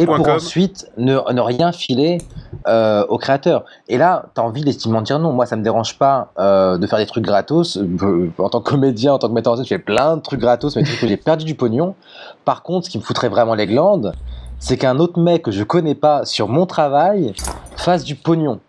pour ensuite ne, ne rien filer euh, aux créateurs. Et là, tu as envie légitimement de dire non. Moi, ça me dérange pas euh, de faire des trucs gratos. Euh, En tant que comédien, en tant que metteur en scène, je fais plein de trucs gratos, mais des trucs où j'ai perdu du pognon. Par contre, ce qui me foutrait vraiment les glandes, c'est qu'un autre mec que je connais pas sur mon travail fasse du pognon.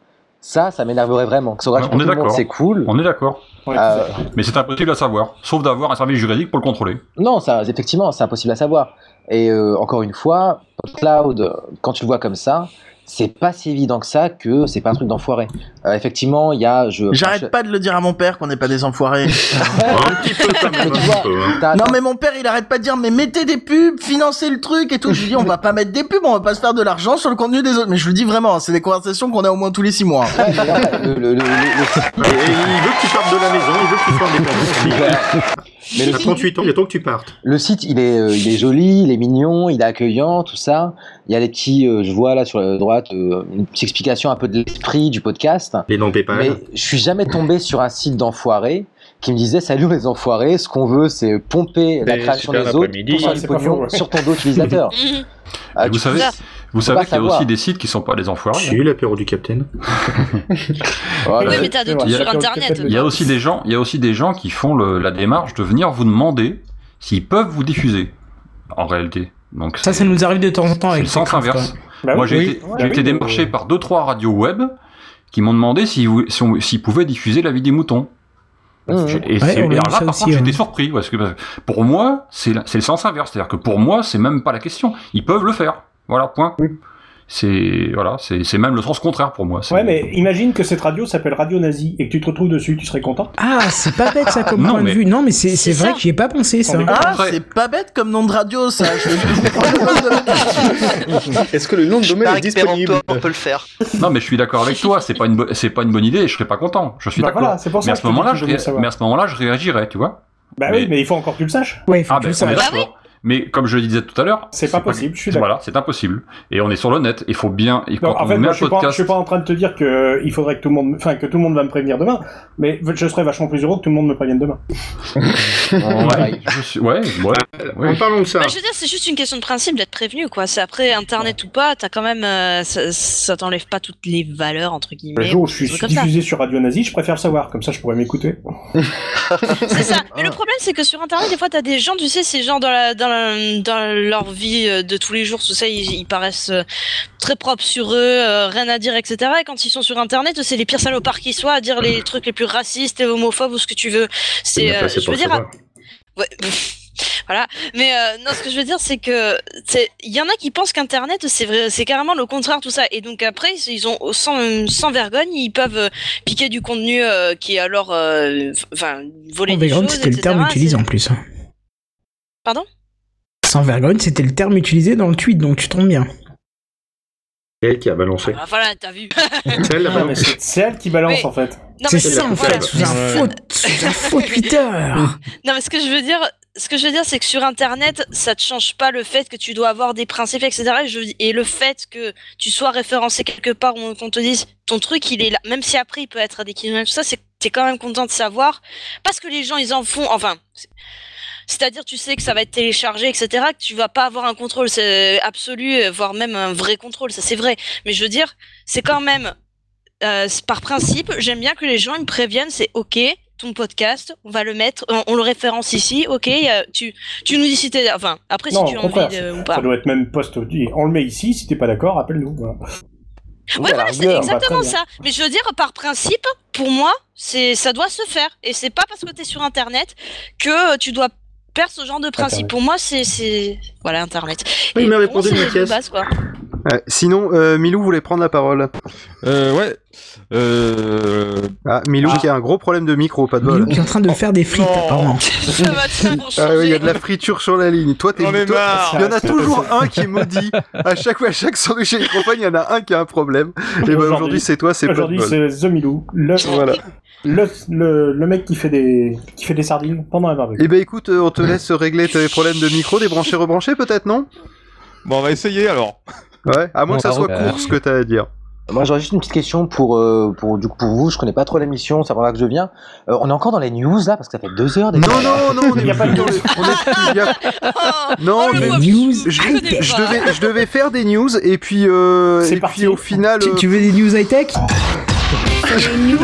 Ça, ça m'énerverait vraiment. Que ça On est d'accord. c'est cool. On est d'accord. Euh, Mais c'est impossible à savoir, sauf d'avoir un service juridique pour le contrôler. non, ça, effectivement, c'est impossible à savoir. Et euh, encore une fois, cloud, quand tu le vois comme ça, c'est pas si évident que ça que c'est pas un truc d'enfoiré. Euh, effectivement, il y a. Je, J'arrête pas de le dire à mon père qu'on n'est pas des enfoirés. Un petit peu quand même, un petit peu. hein. T'as- non mais mon père il arrête pas de dire mais mettez des pubs, financez le truc et tout. Je lui dis on va pas mettre des pubs, on va pas se faire de l'argent sur le contenu des autres. Mais je le dis vraiment, c'est des conversations qu'on a au moins tous les six mois. Ouais, mais là, le- le- le- le- le- Et il veut que tu partes de la maison, il veut que tu sois indépendant. Mais le à 38 ans, il est temps que tu partes. Le site, il est, euh, il est joli, il est mignon, il est accueillant, tout ça. Il y a les petits, euh, je vois là sur la droite, euh, une petite explication un peu de l'esprit du podcast. Les noms PayPal. Mais je suis jamais tombé sur un site d'enfoirés qui me disait salut les enfoirés, ce qu'on veut c'est pomper la création des autres pour faire du pognon ouais. sur ton dos utilisateur. Ah, vous savez, vous savez qu'il y a aussi des sites qui sont pas des enfoirés. Si, l'apéro du Capitaine. Voilà. Oui, mais t'as de tout Il y a- sur internet. Il y a aussi des gens, il y a aussi des gens qui font le- la démarche de venir vous demander s'ils peuvent vous diffuser. En réalité. Donc Ça, ça nous arrive de temps en temps c'est avec le sens Techcraft, inverse. Bah Moi, oui, j'ai oui. été, Ouais, j'ai oui, démarché par deux trois radios web qui m'ont demandé s'ils si s'ils pouvaient diffuser la vie des moutons. Mmh. J'ai- Et, Ouais, eu alors là, par aussi, contre, j'étais ouais. surpris parce que que pour moi, c'est le sens inverse, c'est-à-dire que pour moi, c'est même pas la question. Ils peuvent le faire. Voilà, point. C'est voilà, c'est c'est même le sens contraire pour moi. C'est- Ouais, mais imagine que cette radio s'appelle Radio Nazi et que tu te retrouves dessus, tu serais content Ah, c'est pas bête ça comme Non, point mais- de vue. Non, mais c'est vrai que j'y ai pas pensé ça. Ah, c'est pas bête comme nom de radio ça. Je vais- je vais prendre le nom de- Est-ce que le nom de domaine est disponible on peut le faire. Non, mais je suis d'accord avec toi. C'est pas une c'est pas une bonne idée. et Je serais pas content. Je suis Bah d'accord. voilà, c'est pour ça mais à ce moment-là, je mais à ce moment-là, je réagirais, tu vois. Bah Mais- oui, mais il faut encore que tu le saches. Ouais, il faut Ah que ben, tu le saches. Mais comme je le disais tout à l'heure, C'est pas possible, je suis d'accord. Voilà, c'est impossible. Et on est sur le net. Il faut bien. Non, quand en fait, moi, je suis, pas, je suis pas en train de te dire que euh, il faudrait que tout le monde, enfin, que tout le monde va me prévenir demain, mais je serais vachement plus heureux que tout le monde me prévienne demain. ouais, je suis, ouais, ouais, ouais. En parlant de ça, Bah, je veux dire, c'est juste une question de principe d'être prévenu, quoi. C'est après Internet ou pas, t'as quand même, euh, ça, ça t'enlève pas toutes les valeurs entre Le guillemets. jour où je suis diffusé sur Radio Nazi, je préfère le savoir, comme ça je pourrais m'écouter. C'est ça. Mais le problème, c'est que sur Internet, des fois, t'as des gens, tu sais, ces gens dans la, dans la- dans leur vie euh, de tous les jours, tout ça, ils, ils paraissent euh, très propres sur eux, euh, rien à dire, etc. Et quand ils sont sur Internet, c'est les pires salopards qui soient à dire les trucs les plus racistes et homophobes ou ce que tu veux. C'est, bien euh, je veux dire. Ouais. Voilà, mais euh, non, ce que je veux dire, c'est que il y en a qui pensent qu'Internet, c'est vrai, c'est carrément le contraire tout ça, et donc après, ils ont sans, sans vergogne, ils peuvent euh, piquer du contenu euh, qui est alors, euh, enfin, voler Sans des vergogne, choses, c'était le terme utilisé en plus. hein. Pardon? Sans vergogne, c'était le terme utilisé dans le tweet, donc tu tombes bien. c'est elle qui a balancé. Ah, Voilà, t'as vu. C'est elle c'est c'est qui balance Mais- en fait. Non, C'est ça en fait, sous un faux, Twitter. Non, mais ce que je veux dire, ce que je veux dire, c'est que sur Internet, ça te change pas le fait que tu dois avoir des principes, etc. Et, le fait que tu sois référencé quelque part ou qu'on te dise ton truc, il est là, même si après il peut être à des kilomètres, tout ça, c'est t'es quand même content de savoir, parce que les gens ils en font, enfin. C'est- C'est-à-dire, tu sais que ça va être téléchargé, etc., que tu vas pas avoir un contrôle absolu, euh, voire même un vrai contrôle, ça c'est vrai. Mais je veux dire, c'est quand même, euh, par principe, j'aime bien que les gens ils me préviennent, c'est ok, ton podcast, on va le mettre, on, on le référence ici, ok, euh, tu, tu nous dis si t'es, enfin, après non, si tu as envie de, ou ça pas. doit être même post On le met ici, si t'es pas d'accord, appelle-nous. Voilà. Ouais, voilà, c'est exactement bah, ça. Mais je veux dire, par principe, pour moi, c'est, ça doit se faire. Et c'est pas parce que t'es sur Internet que tu dois perdre ce genre de principe. Internet. Pour moi, c'est, voilà, Internet. Oui, Et il m'a pour moi, répondu, c'est de Mathias. base, quoi. Ouais, sinon, euh, Milou voulait prendre la parole. Euh, ouais. Euh... Ah, Milou qui a un gros problème de micro, pas de bol. Milou qui est en train de faire des frites, apparemment. Ça va Ah oui, il y a de la friture sur la ligne. Toi, t'es toi-. Il y en a toujours un qui est maudit. À chaque fois, à chaque sandwich et microphone, il y en a un qui a un problème. Et ben aujourd'hui, c'est toi, c'est pas Aujourd'hui, c'est The Milou, le, Voilà. Le, le, le mec qui fait des, qui fait des sardines pendant la barbecue. Eh ben écoute, euh, on te laisse régler tes problèmes de micro, débrancher, rebrancher peut-être, non? Bon, on va essayer alors. Ouais, à moins que ça Bon, soit euh, court ce que t'as à dire. Moi, j'aurais juste une petite question pour, euh, pour, du coup, pour vous. Je connais pas trop l'émission, ça va que je viens. Euh, on est encore dans les news là, parce que ça fait deux heures. déjà. Non, non, non, on est Il y a pas dans les- on est a- Non, Oh, mais news. je je, je devais, je devais faire des news et puis, euh, et parti. puis au final, Tu, euh, tu veux des news high-tech? Les news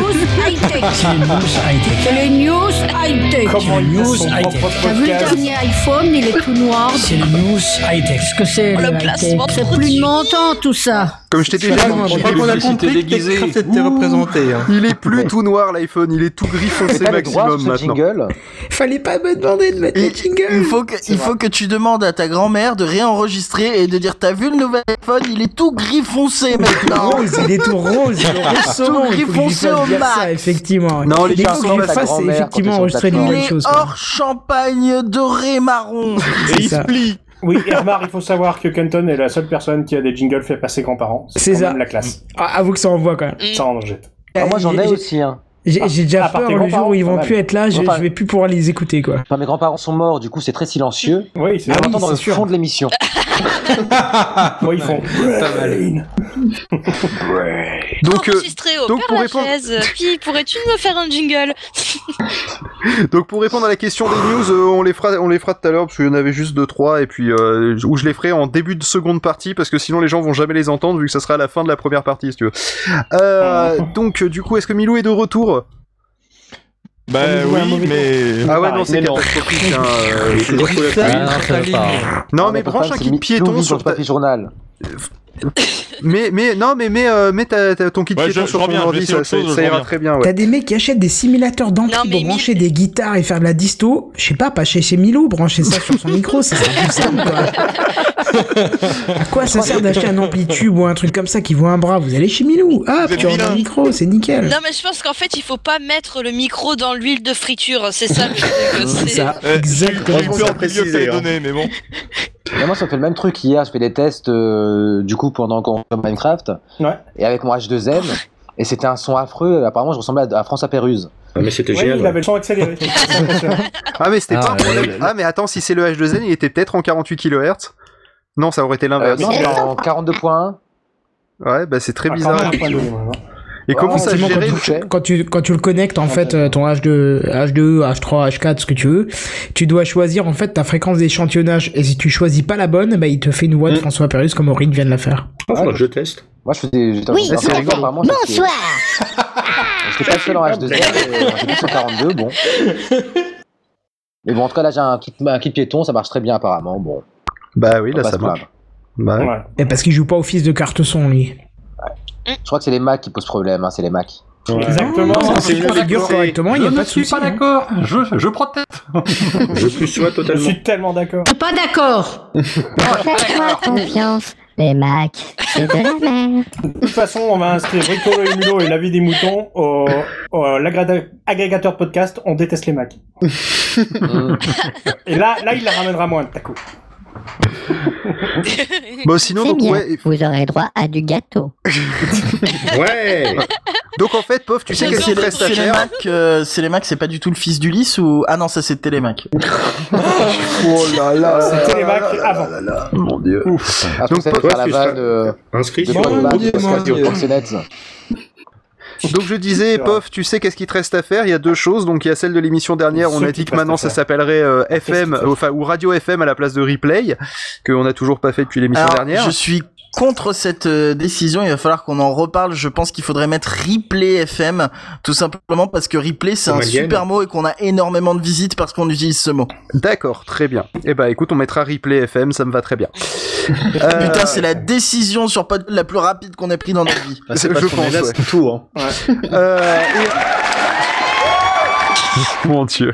high-tech. C'est les news high-tech. C'est les news high-tech. Comment fait news high-tech. T'as vu le dernier iPhone, il est tout noir. C'est les news high-tech. Ce que c'est, le le high-tech? C'est plus de mon temps, tout ça. Comme je t'ai déjà dit, Je il crois est- qu'on a compris que déguisée. Techcraft était Ouh. représenté. hein. il est plus tout noir l'iPhone, il est tout gris foncé maximum maintenant. jingle. Fallait pas me demander de mettre Et les jingles. il faut que, il faut que tu demandes à ta grand-mère de réenregistrer et de dire t'as vu le nouvel iPhone, il est tout gris foncé maintenant. Rose, il est tout rose, il est il que je lui foncé au max. effectivement. Non, les il que fasse grand-mère, effectivement d'accord. Il est hors champagne doré marron. Et C'est il se plie. Oui, Hermar, il faut savoir que Kenton est la seule personne qui a des jingles faits par ses grands-parents. C'est ça. même la classe. Ah, avoue que ça envoie quand même. Mm. Ça en jette. Ah, moi, j'en ai aussi. Hein. J'ai déjà peur le jour où ils vont plus être là, je, Enfin- je vais plus pouvoir les écouter quoi. Enfin, mes grands-parents sont morts, du coup, c'est très silencieux. Oui, c'est Ah oui, dans le sûr. fond de l'émission. Moi, ils font. Brain. Donc, euh, au donc, Père pour répondre- Puis, pourrais-tu me faire un jingle? Donc pour répondre à la question des news, euh, on les fera, on les fera tout à l'heure parce qu'il y en avait juste deux trois et puis euh, où je les ferai en début de seconde partie parce que sinon les gens vont jamais les entendre vu que ça sera à la fin de la première partie si tu veux. Euh, donc euh, du coup, est-ce que Milou est de retour? Bah oui, mais. Ah ouais non c'est catastrophique. hein, euh, Ah, non, mais branche un kit piéton sur ta... papier journal. Mais mais non mais mais euh, ta- ton kit Ouais, piéton je- sur je ton reviens, ordi ça, ira reviens. très bien. Ouais. T'as des mecs qui achètent des simulateurs d'ampli Non, mais pour brancher Mi- des guitares et faire de la disto. Je sais pas, pas chez, chez Milo, brancher ça sur son micro, ça serait plus simple quoi. à quoi ça sert d'acheter un ampli tube ou un truc comme ça qui vaut un bras? Vous allez chez Milou, ah, tu as un micro, c'est nickel. Non, mais je pense qu'en fait, il faut pas mettre le micro dans l'huile de friture. C'est ça le truc. C'est c'est- ça, Euh, exactement. J'ai eu peur que t'avais donné, mais bon. Et moi, ça me fait le même truc hier. Je fais des tests, euh, du coup, pendant qu'on joue Minecraft. Ouais. Et avec mon H2N. Et c'était un son affreux. Apparemment, je ressemblais à, à François Péruse. Ah, mais c'était génial. il ouais. avait le son accéléré. Ah, mais c'était Ah, pas ouais, Ah, mais attends, si c'est le H2N, il était peut-être en 48 kHz. Non, ça aurait été Euh, l'inverse. non, c'est en 42.1. Ouais, bah c'est très Ah, bizarre. Et comment ça quand, tu, quand, tu, quand tu le connectes, en fait, euh, ton H2, H2, H3, H4, ce que tu veux, tu dois choisir, en fait, ta fréquence d'échantillonnage. Et si tu choisis pas la bonne, bah, il te fait une voix de François Pérus comme Aurine vient de la faire. Ah, je teste. Moi, je faisais. j'étais Oui, c'est rigolo, c'est- Bonsoir J'étais pas le seul en H2N, mais j'étais sur 42, bon. Mais bon, en tout cas, là, j'ai un kit, un kit piéton, ça marche très bien, apparemment. Bon. Bah oui, là ça marche. Bah, ouais. Et parce qu'il joue pas au fils de carte son, lui. Je crois que c'est les Macs qui posent problème, hein, c'est les Macs. Exactement. Non, c'est je suis figure pas correctement, il y Je a ne pas de suis souci. pas hein. d'accord. Je, je proteste. Je sois Je totalement. suis tellement d'accord. Je suis pas d'accord. Faites-moi confiance, les Macs, c'est de la merde. De toute façon, on va inscrire Bricolo et Mulot et la vie des moutons au, au l'agrada- agrégateur de podcast. On déteste les Macs. et là, là, il la ramènera moins, coup. Bon, sinon, C'est donc, bien, ouais. vous aurez droit à du gâteau. Ouais Donc en fait, Pof, tu sais C'est qu'est-ce qu'il reste à c'est les faire Mac, euh, c'est les Mac, c'est pas du tout le fils d'Ulysse ou ah non ça c'est Télémac. Oh là là C'était les Macs avant. Mon dieu. Ah, je Donc, Pof, faire la vanne de. Inscrit mon c'est Dieu. Donc je disais, Pof, tu sais qu'est-ce qu'il te reste à faire Il y a deux choses. Donc il y a celle de l'émission dernière, on a dit que maintenant ça s'appellerait euh, FM, enfin ou Radio FM à la place de Replay, que on n'a toujours pas fait depuis l'émission dernière. je suis contre cette euh, décision. Il va falloir qu'on en reparle. Je pense qu'il faudrait mettre Replay FM, tout simplement parce que Replay c'est un Alien. super mot et qu'on a énormément de visites parce qu'on utilise ce mot. D'accord, très bien. Eh ben écoute, on mettra Replay FM, ça me va très bien. Euh, Putain, c'est la décision sur pod la plus rapide qu'on ait pris dans notre vie. Bah, c'est Je pense, est là, ouais. c'est tout. Hein. Euh, et- Mon dieu.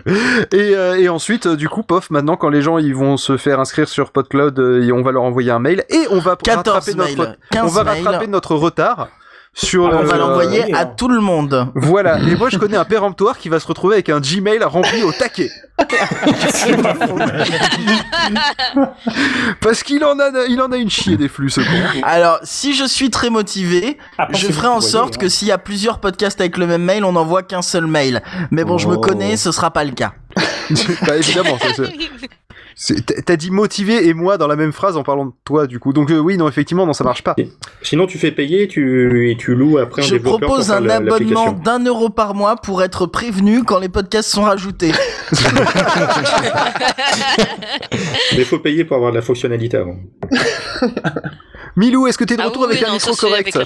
Et, euh, et ensuite, euh, du coup, pof, maintenant, quand les gens ils vont se faire inscrire sur PodCloud, euh, on va leur envoyer un mail et on va 14 rattraper notre, mails. 15 on va mails. rattraper notre retard sur. On va l'envoyer à hein. tout le monde. Voilà. Et moi, je connais un péremptoire qui va se retrouver avec un Gmail rempli au taquet. Parce qu'il en a, il en a une chier des flux, ce con. Alors, si je suis très motivé, Après, je ferai en voyez, sorte hein. que s'il y a plusieurs podcasts avec le même mail, on n'envoie qu'un seul mail. Mais bon, je me Oh. connais, ce sera pas le cas. bah, évidemment, ça, t'as- dit motivé et moi dans la même phrase en parlant de toi, du coup. Donc, euh, oui, non, effectivement, non, ça marche pas. Sinon, tu fais payer tu, et tu loues après un Je développeur propose un abonnement d'un euro par mois pour être prévenu quand les podcasts sont rajoutés. Mais il faut payer pour avoir de la fonctionnalité avant. Milou, est-ce que t'es de Ah retour oui, avec oui, un non, micro correct.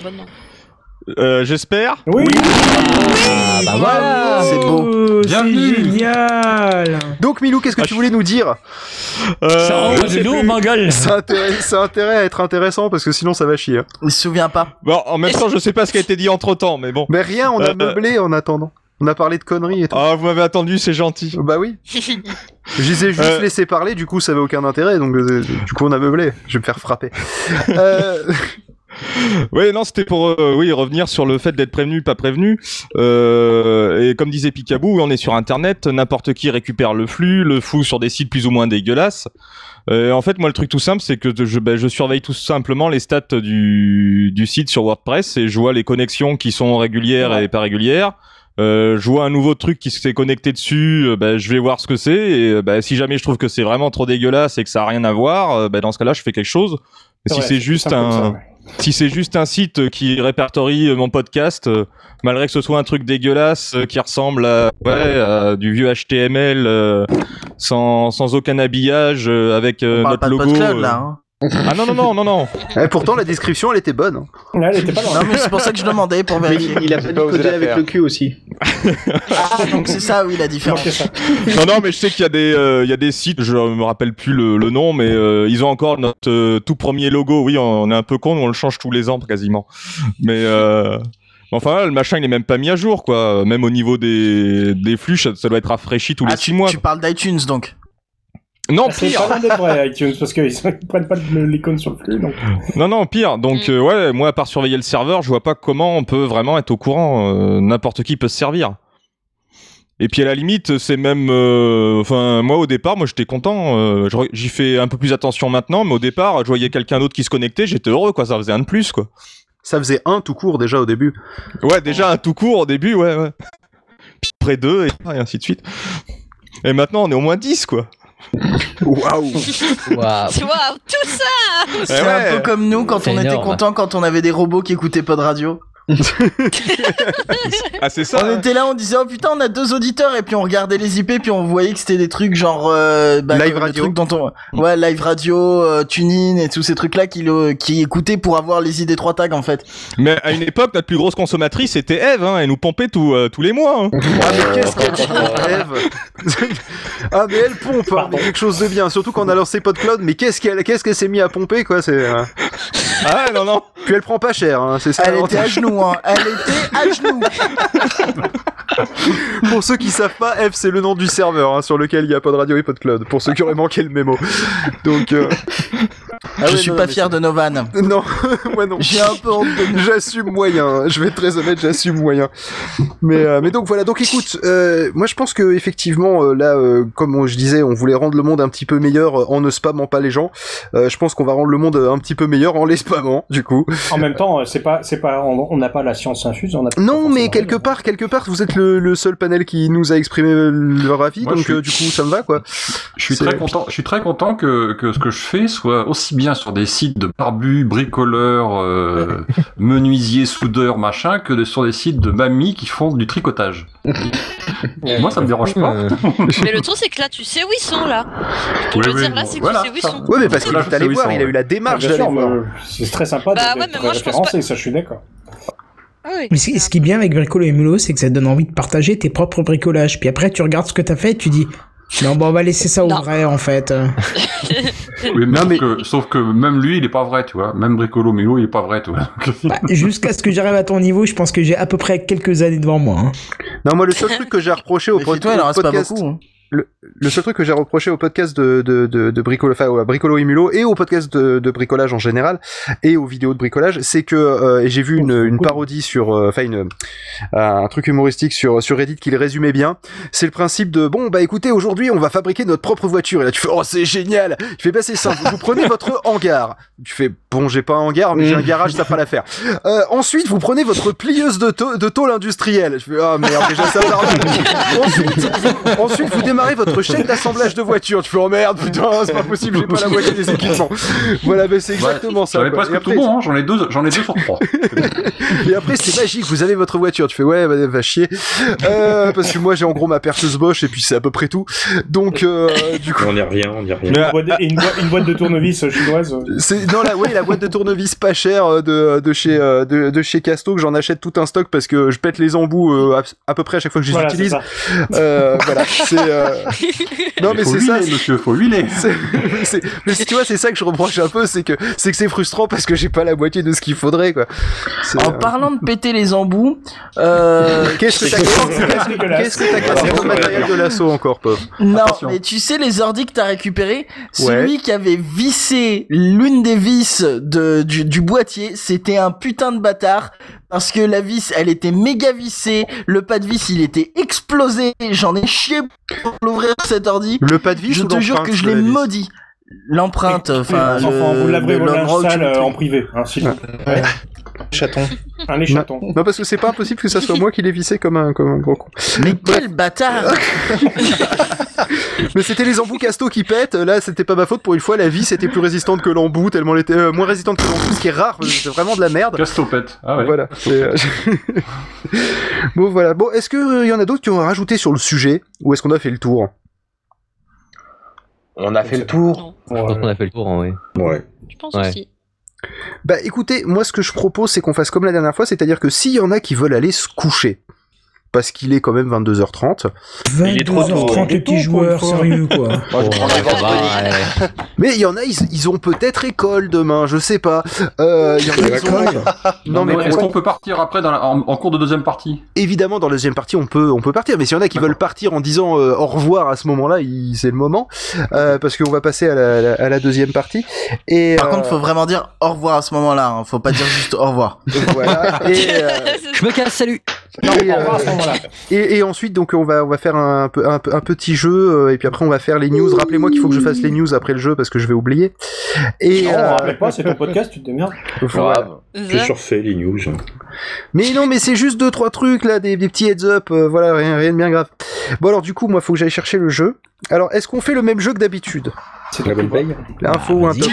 Euh, J'espère. Oui. Ah bah voilà C'est beau. C'est Bienvenue. génial. Donc, Milou, qu'est-ce que tu voulais nous dire Euh, Ça de l'eau, ma gueule. Ça a intérêt, ça a intérêt à être intéressant parce que sinon ça va chier. Il se souvient pas. Bon, en même temps, je sais pas ce qui a été dit entre temps, mais bon. Mais rien, on a Euh, meublé en attendant. On a parlé de conneries et tout. Ah, vous m'avez attendu, c'est gentil. Bah oui. Je les ai juste Euh. laissé parler, du coup ça avait aucun intérêt, donc euh, du coup on a meublé. Je vais me faire frapper. euh, Oui, non, c'était pour euh, oui revenir sur le fait d'être prévenu, pas prévenu. Euh, et comme disait Picaboo, on est sur Internet, n'importe qui récupère le flux, le fout sur des sites plus ou moins dégueulasses. Euh, en fait, moi, le truc tout simple, c'est que je, ben, je surveille tout simplement les stats du, du site sur WordPress et je vois les connexions qui sont régulières et pas régulières. Euh, je vois un nouveau truc qui s'est connecté dessus, euh, ben, je vais voir ce que c'est et euh, ben, si jamais je trouve que c'est vraiment trop dégueulasse et que ça a rien à voir, ben, dans ce cas-là, je fais quelque chose. Mais si c'est juste ça, un, ouais. Si c'est juste un site qui répertorie euh, mon podcast, euh, malgré que ce soit un truc dégueulasse euh, qui ressemble à, ouais, à du vieux HTML euh, sans, sans aucun habillage avec On parle notre pas de logo. PodCloud, euh. là, hein. Ah non non non non non. eh, pourtant la description elle était bonne. hein. Ouais, elle était pas loin. Non, mais c'est pour ça que je demandais pour vérifier. il, il a pas la avec le cul aussi. Ah, donc c'est ça, oui, la différence. Manquait ça. non non mais je sais qu'il y a des euh, il y a des sites, je me rappelle plus le, le nom, mais euh, ils ont encore notre euh, tout premier logo. Oui, on, on est un peu con, on le change tous les ans quasiment. Mais euh, Enfin, le machin, il est même pas mis à jour, quoi. Même au niveau des, des flux, ça, ça doit être rafraîchi tous les Ah, six tu, mois. tu parles d'iTunes donc Non, C'est pire. pas loin d'être vrai, iTunes, parce qu'ils ils prennent pas l'icône sur le flux, donc. Non, non, pire. Donc, euh, ouais, moi, à part surveiller le serveur, je vois pas comment on peut vraiment être au courant. Euh, N'importe qui peut se servir. Et puis à la limite, c'est même, euh, enfin, moi au départ, moi j'étais content. euh, J'y fais un peu plus attention maintenant, mais au départ, je voyais quelqu'un d'autre qui se connectait, j'étais heureux, quoi. Ça faisait un de plus, quoi. Ça faisait un tout court déjà au début. Ouais, déjà un tout court au début, ouais, ouais. près d'eux, et, et ainsi de suite. Et maintenant, on est au moins 10, quoi. Waouh Waouh. Tout ça C'est ouais. un peu comme nous quand on était content quand on avait des robots qui écoutaient pas de radio. Ah, c'est ça. On hein. était là, on disait oh putain on a deux auditeurs et puis on regardait les IP puis on voyait que c'était des trucs genre euh, bah, Live radio. trucs dont on ouais live radio, euh, TuneIn et tous ces trucs là qui le- qui écoutaient pour avoir les ID 3 tags en fait. Mais à une époque, notre plus grosse consommatrice c'était Eve, hein, elle nous pompait tout, euh, tous les mois. hein. Ah mais qu'est-ce qu'elle dit, Eve Ah mais elle pompe, hein, mais quelque chose de bien, surtout quand on a lancé PodCloud, mais qu'est-ce qu'elle qu'est-ce qu'elle s'est mis à pomper quoi, c'est... euh, Ah non, non. Puis elle prend pas cher, hein, c'est ça Elle était à l'avantage. Elle était à genoux. Pour ceux qui savent pas, Eve c'est le nom du serveur hein, sur lequel il y a Pod Radio et PodCloud, pour ceux qui auraient manqué le mémo. Donc... euh, ah Je ouais, suis non, pas fier de nos vannes. c'est- Non, moi non. J'ai un peu honte de. J'assume moyen, hein. je vais être très honnête, j'assume moyen. Mais, euh, mais donc voilà, donc écoute, euh, moi je pense que effectivement euh, là, euh, comme on- je disais, on voulait rendre le monde un petit peu meilleur euh, en ne spammant pas les gens. Euh, je pense qu'on va rendre le monde un petit peu meilleur en les spammant, du coup. En même temps, euh, c'est pas, c'est pas, on n'a pas la science infuse, on a pas Non, mais quelque part, quelque part, vous êtes le, le seul panel qui nous a exprimé leur avis, Moi, donc suis- euh, du coup ça me va quoi. Je suis très content. Je suis très content que, que ce que je fais soit aussi bien sur des sites de barbus, bricoleurs, euh, menuisiers, soudeurs, machin, que sur des sites de mamies qui font du tricotage. Moi, ça me dérange pas. Mais le truc, c'est que là, tu sais où ils sont, là. Oui, oui, dire, là, bon, c'est que voilà, tu sais où ils ça. sont. Ouais, mais parce qu'il Là, allé voir, sont, il a eu la Ah, démarche d'aller sûr, voir. mais c'est très sympa Bah d'être ouais, mais moi, je pense référencé, ça je suis d'accord. Ah oui. Mais ce, ce qui est bien avec Bricolo et Mulot, c'est que ça te donne envie de partager tes propres bricolages. Puis après, tu regardes ce que t'as fait et tu dis, non, bon, on va laisser ça au Non. vrai, en fait. Oui, mais, Non, sauf, mais- Que, sauf que même lui, il est pas vrai, tu vois. Même Bricolo Milo, il est pas vrai, tu vois. Bah, Jusqu'à ce que j'arrive à ton niveau, je pense que j'ai à peu près quelques années devant moi. hein. Non, moi le seul truc que j'ai reproché au, Mais pod- toi, il en au reste pas podcast, beaucoup. hein. Le, le seul truc que j'ai reproché au podcast de, de, de, de Bricolo, enfin, à Bricolo et Mulot, et au podcast de, de bricolage en général, et aux vidéos de bricolage, c'est que, euh, j'ai vu une, une parodie sur, euh, enfin, une, un truc humoristique sur, sur Reddit qui le résumait bien. C'est le principe de, bon, bah écoutez, aujourd'hui, on va fabriquer notre propre voiture. Et là, tu fais, oh, c'est génial! Tu fais, bah, c'est simple. Vous prenez votre hangar. Tu fais, bon, j'ai pas un hangar, mais j'ai un garage, ça fera l'affaire. Euh, ensuite, vous prenez votre plieuse de, tôle industrielle. Je fais, ah, merde, déjà ça ensuite, ensuite, vous démarrez votre chaîne d'assemblage de voitures. Tu fais, oh merde, putain, c'est pas possible, j'ai pas la moitié des équipements. Voilà, mais c'est exactement ça. J'en ai tout bon, hein. j'en ai deux, j'en ai deux sur trois. et après, c'est magique, vous avez votre voiture. Tu fais, ouais, bah, va chier. Euh, parce que moi, j'ai en gros ma perceuse Bosch et puis c'est à peu près tout. Donc, euh, du coup. On y revient, on y revient. Une boîte de- et une, boîte- une boîte de tournevis chinoise. euh, C'est non la ouais la boîte de tournevis pas chère de de chez de, de chez Casto que j'en achète tout un stock parce que je pète les embouts euh, à, à peu près à chaque fois que je les Voilà, utilise. Euh, voilà, c'est euh, non mais c'est ça. monsieur, faut huiler. mais si tu vois, c'est ça que je reproche un peu, c'est que c'est que c'est frustrant parce que j'ai pas la moitié de ce qu'il faudrait quoi. En euh, parlant de péter les embouts, euh, Qu'est-ce que t'as cassé Qu'est-ce que t'as cassé comme matériel de l'assaut encore, pauvre? Non, Attention. mais tu sais les ordi que t'as récupéré, celui qui avait vissé l'une des vis de, du, du boîtier, c'était un putain de bâtard parce que la vis, elle était méga vissée, le pas de vis, il était explosé. J'en ai chié pour l'ouvrir cet ordi. Le pas de vis Je ou te jure que je l'ai maudit. L'empreinte, enfin, Enfin, le, vous laverez vos linge l'endroit où tu sale le euh, en privé, hein, s'il vous plaît. Chaton. Un échaton. Non parce que c'est pas impossible que ça soit moi qui l'ai vissé comme un comme un gros con. Mais quel bâtard Mais c'était les embouts Casto qui pètent. Là, c'était pas ma faute. Pour une fois, la vis était plus résistante que l'embout, tellement elle était euh, moins résistante que l'embout, ce qui est rare. que C'est vraiment de la merde. Castopette. Ah ouais. Voilà. euh, bon, voilà. Bon, est-ce que il y en a d'autres qui ont rajouté sur le sujet, ou est-ce qu'on a fait le tour? On a fait le tour. Je pense qu'on a fait le tour, hein, oui. Ouais. Je pense Ouais. aussi. Bah, écoutez, moi, ce que je propose, c'est qu'on fasse comme la dernière fois, c'est-à-dire que s'il y en a qui veulent aller se coucher. Parce qu'il est quand même 22h30. Il est trop tôt. 22h30, Il est les petits joueurs, sérieux, quoi. Oh, ouais. Mais il y en a, ils, ils ont peut-être école demain, je sais pas. Euh, il y en a, ils ont- Non, mais est-ce qu'on peut partir après dans la- en, en cours de deuxième partie? Évidemment dans la deuxième partie on peut on peut partir mais s'il y en a qui veulent partir en disant euh, au revoir à ce moment-là c'est le moment euh, parce qu'on va passer à la, la- à la deuxième partie et Par euh, contre, faut vraiment dire au revoir à ce moment-là. hein. Faut pas dire juste au revoir. voilà et, euh, Je me casse, salut Non, euh. Et, et ensuite, donc, on va, on va faire un, peu, un, un petit jeu, euh, et puis après, on va faire les news. Rappelez-moi qu'il faut que je fasse les news après le jeu parce que je vais oublier. Et, Non, euh, rappelle pas, c'est ton podcast, tu te démerdes. voilà. J'ai surfait les news. Mais non, mais c'est juste deux trois trucs là, des, des petits heads up, euh, voilà, rien, rien de bien grave. Bon alors du coup, moi, faut que j'aille chercher le jeu. Alors, est-ce qu'on fait le même jeu que d'habitude? C'est la bonne paye L'info ou un top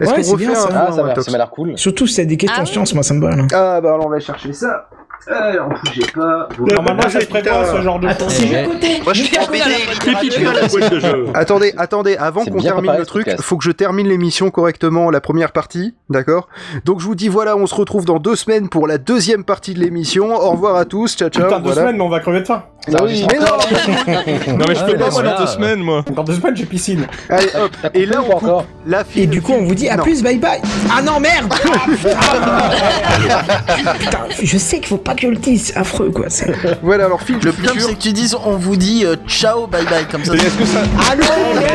Est-ce Ouais, qu'on c'est refait bien, un ça. Ah, ça m'a- top ça m'a l'air cool. Surtout si t'as des questions science, moi ça me va là. Ah bah alors on va chercher ça. Alors, bougez pas. Normalement, ça se prépare ce genre de Attends, c'est à côté. Moi, je fais Pipi dans la boîte de jeu. Attendez, attendez, avant qu'on termine le truc, faut que je termine l'émission correctement, la première partie, d'accord? Donc je vous dis voilà, on se retrouve dans deux semaines pour la deuxième partie de l'émission. Au revoir à tous, ciao ciao. Putain, deux semaines, mais on va crever de faim. Oui, mais non Non mais je peux pas moi dans deux semaines moi. Dans deux semaines, j'ai piscine. Allez hop, et là on coupe la Et du coup, on vous dit à plus, bye bye. Ah non, merde Putain, je sais qu'il faut pas que je le dise, affreux quoi. Voilà, alors Phil, Le pire, c'est que tu dises, on vous dit euh, ciao, bye bye, comme ça. Est-ce que ça Ah non, merde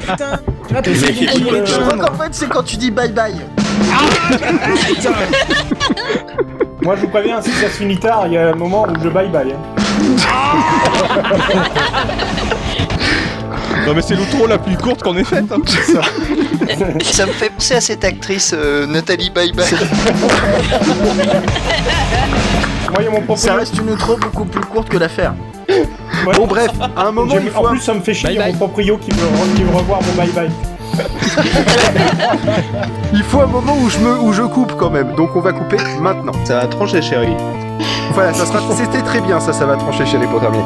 Putain, Je crois qu'en fait, c'est quand tu dis bye bye. Moi, je vous préviens, si ça se finit tard, il y a un moment où je bye bye. Non mais c'est l'outro la plus courte qu'on ait faite. hein. Ça me fait penser à cette actrice euh, Nathalie Bye Bye. Moi, mon propre. Ça reste une outro beaucoup plus courte que l'affaire. Ouais. Bon bref, à un moment En plus, ça me fait chier, il y a Bye mon proprio qui veut, re- qui veut revoir mon bye bye. il faut un moment où je me où je coupe quand même. Donc on va couper maintenant. Ça va trancher, chérie. Voilà, ça sera c'était très bien ça ça va trancher chez les pots terminés.